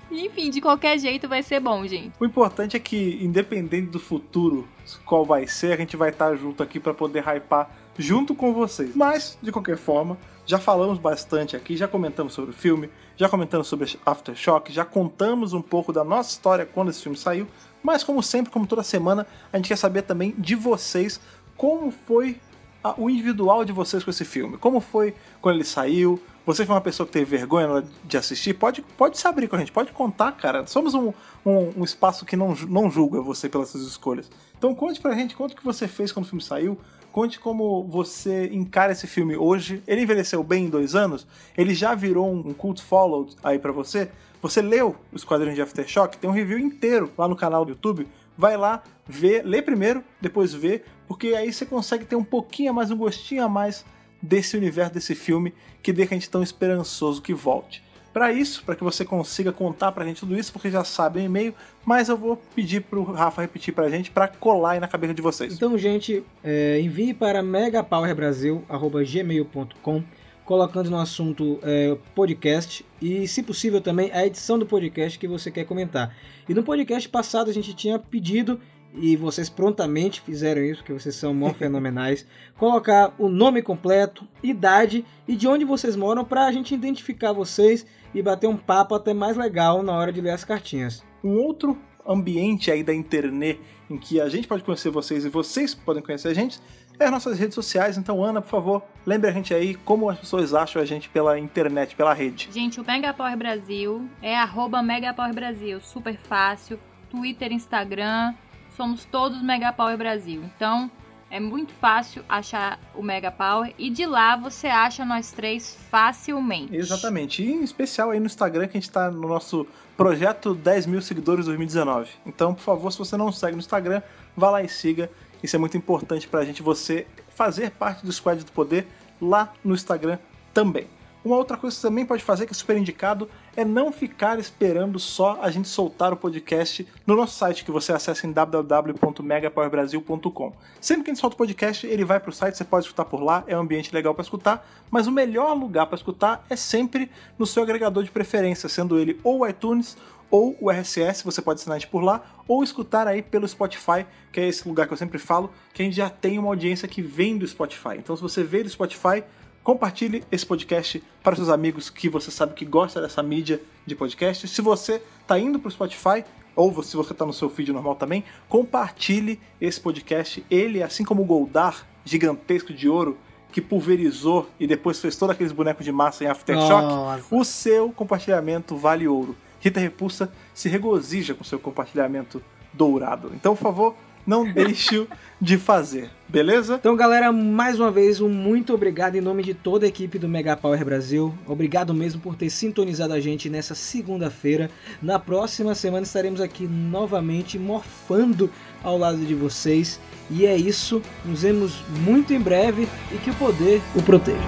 Enfim, de qualquer jeito vai ser bom, gente. O importante é que, independente do futuro, qual vai ser, a gente vai estar junto aqui para poder hypar junto com vocês. Mas, de qualquer forma, já falamos bastante aqui, já comentamos sobre o filme, já comentamos sobre Aftershock, já contamos um pouco da nossa história quando esse filme saiu. Mas, como sempre, como toda semana, a gente quer saber também de vocês como foi a- o individual de vocês com esse filme. Como foi quando ele saiu? Você foi uma pessoa que teve vergonha de assistir? Pode, pode se abrir com a gente, pode contar, cara. Somos um, um, um espaço que não, não julga você pelas suas escolhas. Então conte pra gente, conte o que você fez quando o filme saiu. Conte como você encara esse filme hoje. Ele envelheceu bem em dois anos? Ele já virou um, cult follow aí pra você? Você leu os quadrinhos de Aftershock? Tem um review inteiro lá no canal do YouTube. Vai lá, vê, lê primeiro, depois vê, porque aí você consegue ter um pouquinho a mais, um gostinho a mais desse universo, desse filme, que deixa a gente tão esperançoso que volte. Para isso, para que você consiga contar pra gente tudo isso, porque já sabe o e-mail, mas eu vou pedir pro Rafa repetir pra gente pra colar aí na cabeça de vocês. Então, gente, é, envie para megapowerbrasil.gmail.com colocando no assunto é, podcast e, se possível, também a edição do podcast que você quer comentar. E no podcast passado a gente tinha pedido, e vocês prontamente fizeram isso, porque vocês são mó fenomenais, colocar o nome completo, idade e de onde vocês moram para a gente identificar vocês e bater um papo até mais legal na hora de ler as cartinhas. um outro ambiente aí da internet em que a gente pode conhecer vocês e vocês podem conhecer a gente é as nossas redes sociais. Então, Ana, por favor, lembre a gente aí como as pessoas acham a gente pela internet, pela rede. Gente, o Mega Power Brasil é arroba Mega Power Brasil, super fácil. Twitter, Instagram, somos todos Mega Power Brasil. Então, é muito fácil achar o Mega Power e de lá você acha nós três facilmente. Exatamente. E em especial aí no Instagram, que a gente tá no nosso projeto 10 mil seguidores 2019. Então, por favor, se você não segue no Instagram, vá lá e siga. Isso é muito importante pra gente, você fazer parte do Squad do Poder lá no Instagram também. Uma outra coisa que você também pode fazer, que é super indicado, é não ficar esperando só a gente soltar o podcast no nosso site, que você acessa em www.megapowerbrasil.com. Sempre que a gente solta o podcast, ele vai para o site, você pode escutar por lá, é um ambiente legal para escutar, mas o melhor lugar para escutar é sempre no seu agregador de preferência, sendo ele ou iTunes ou o RSS, você pode assinar a gente por lá, ou escutar aí pelo Spotify, que é esse lugar que eu sempre falo, que a gente já tem uma audiência que vem do Spotify. Então, se você veio do Spotify, compartilhe esse podcast para seus amigos que você sabe que gosta dessa mídia de podcast. Se você está indo para o Spotify, ou se você está no seu feed normal também, compartilhe esse podcast. Ele, assim como o Goldar, gigantesco de ouro, que pulverizou e depois fez todos aqueles bonecos de massa em Aftershock, Nossa. o seu compartilhamento vale ouro. Rita Repulsa se regozija com seu compartilhamento dourado. Então, por favor, não deixe de fazer, beleza? Então, galera, mais uma vez, um muito obrigado em nome de toda a equipe do Mega Power Brasil. Obrigado mesmo por ter sintonizado a gente nessa segunda-feira. Na próxima semana estaremos aqui novamente morfando ao lado de vocês. E é isso. Nos vemos muito em breve e que o poder o proteja.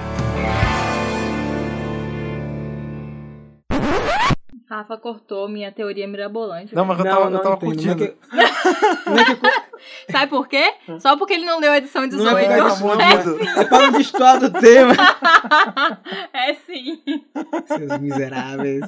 Rafa cortou minha teoria mirabolante. Não, mas eu Não, tava, não eu tava entendo. curtindo. Não é que- não é Sabe por quê? Só porque ele não leu a edição Não é 18. porque Pelo amor de Deus. é para não destoar do tema. é sim. Seus miseráveis.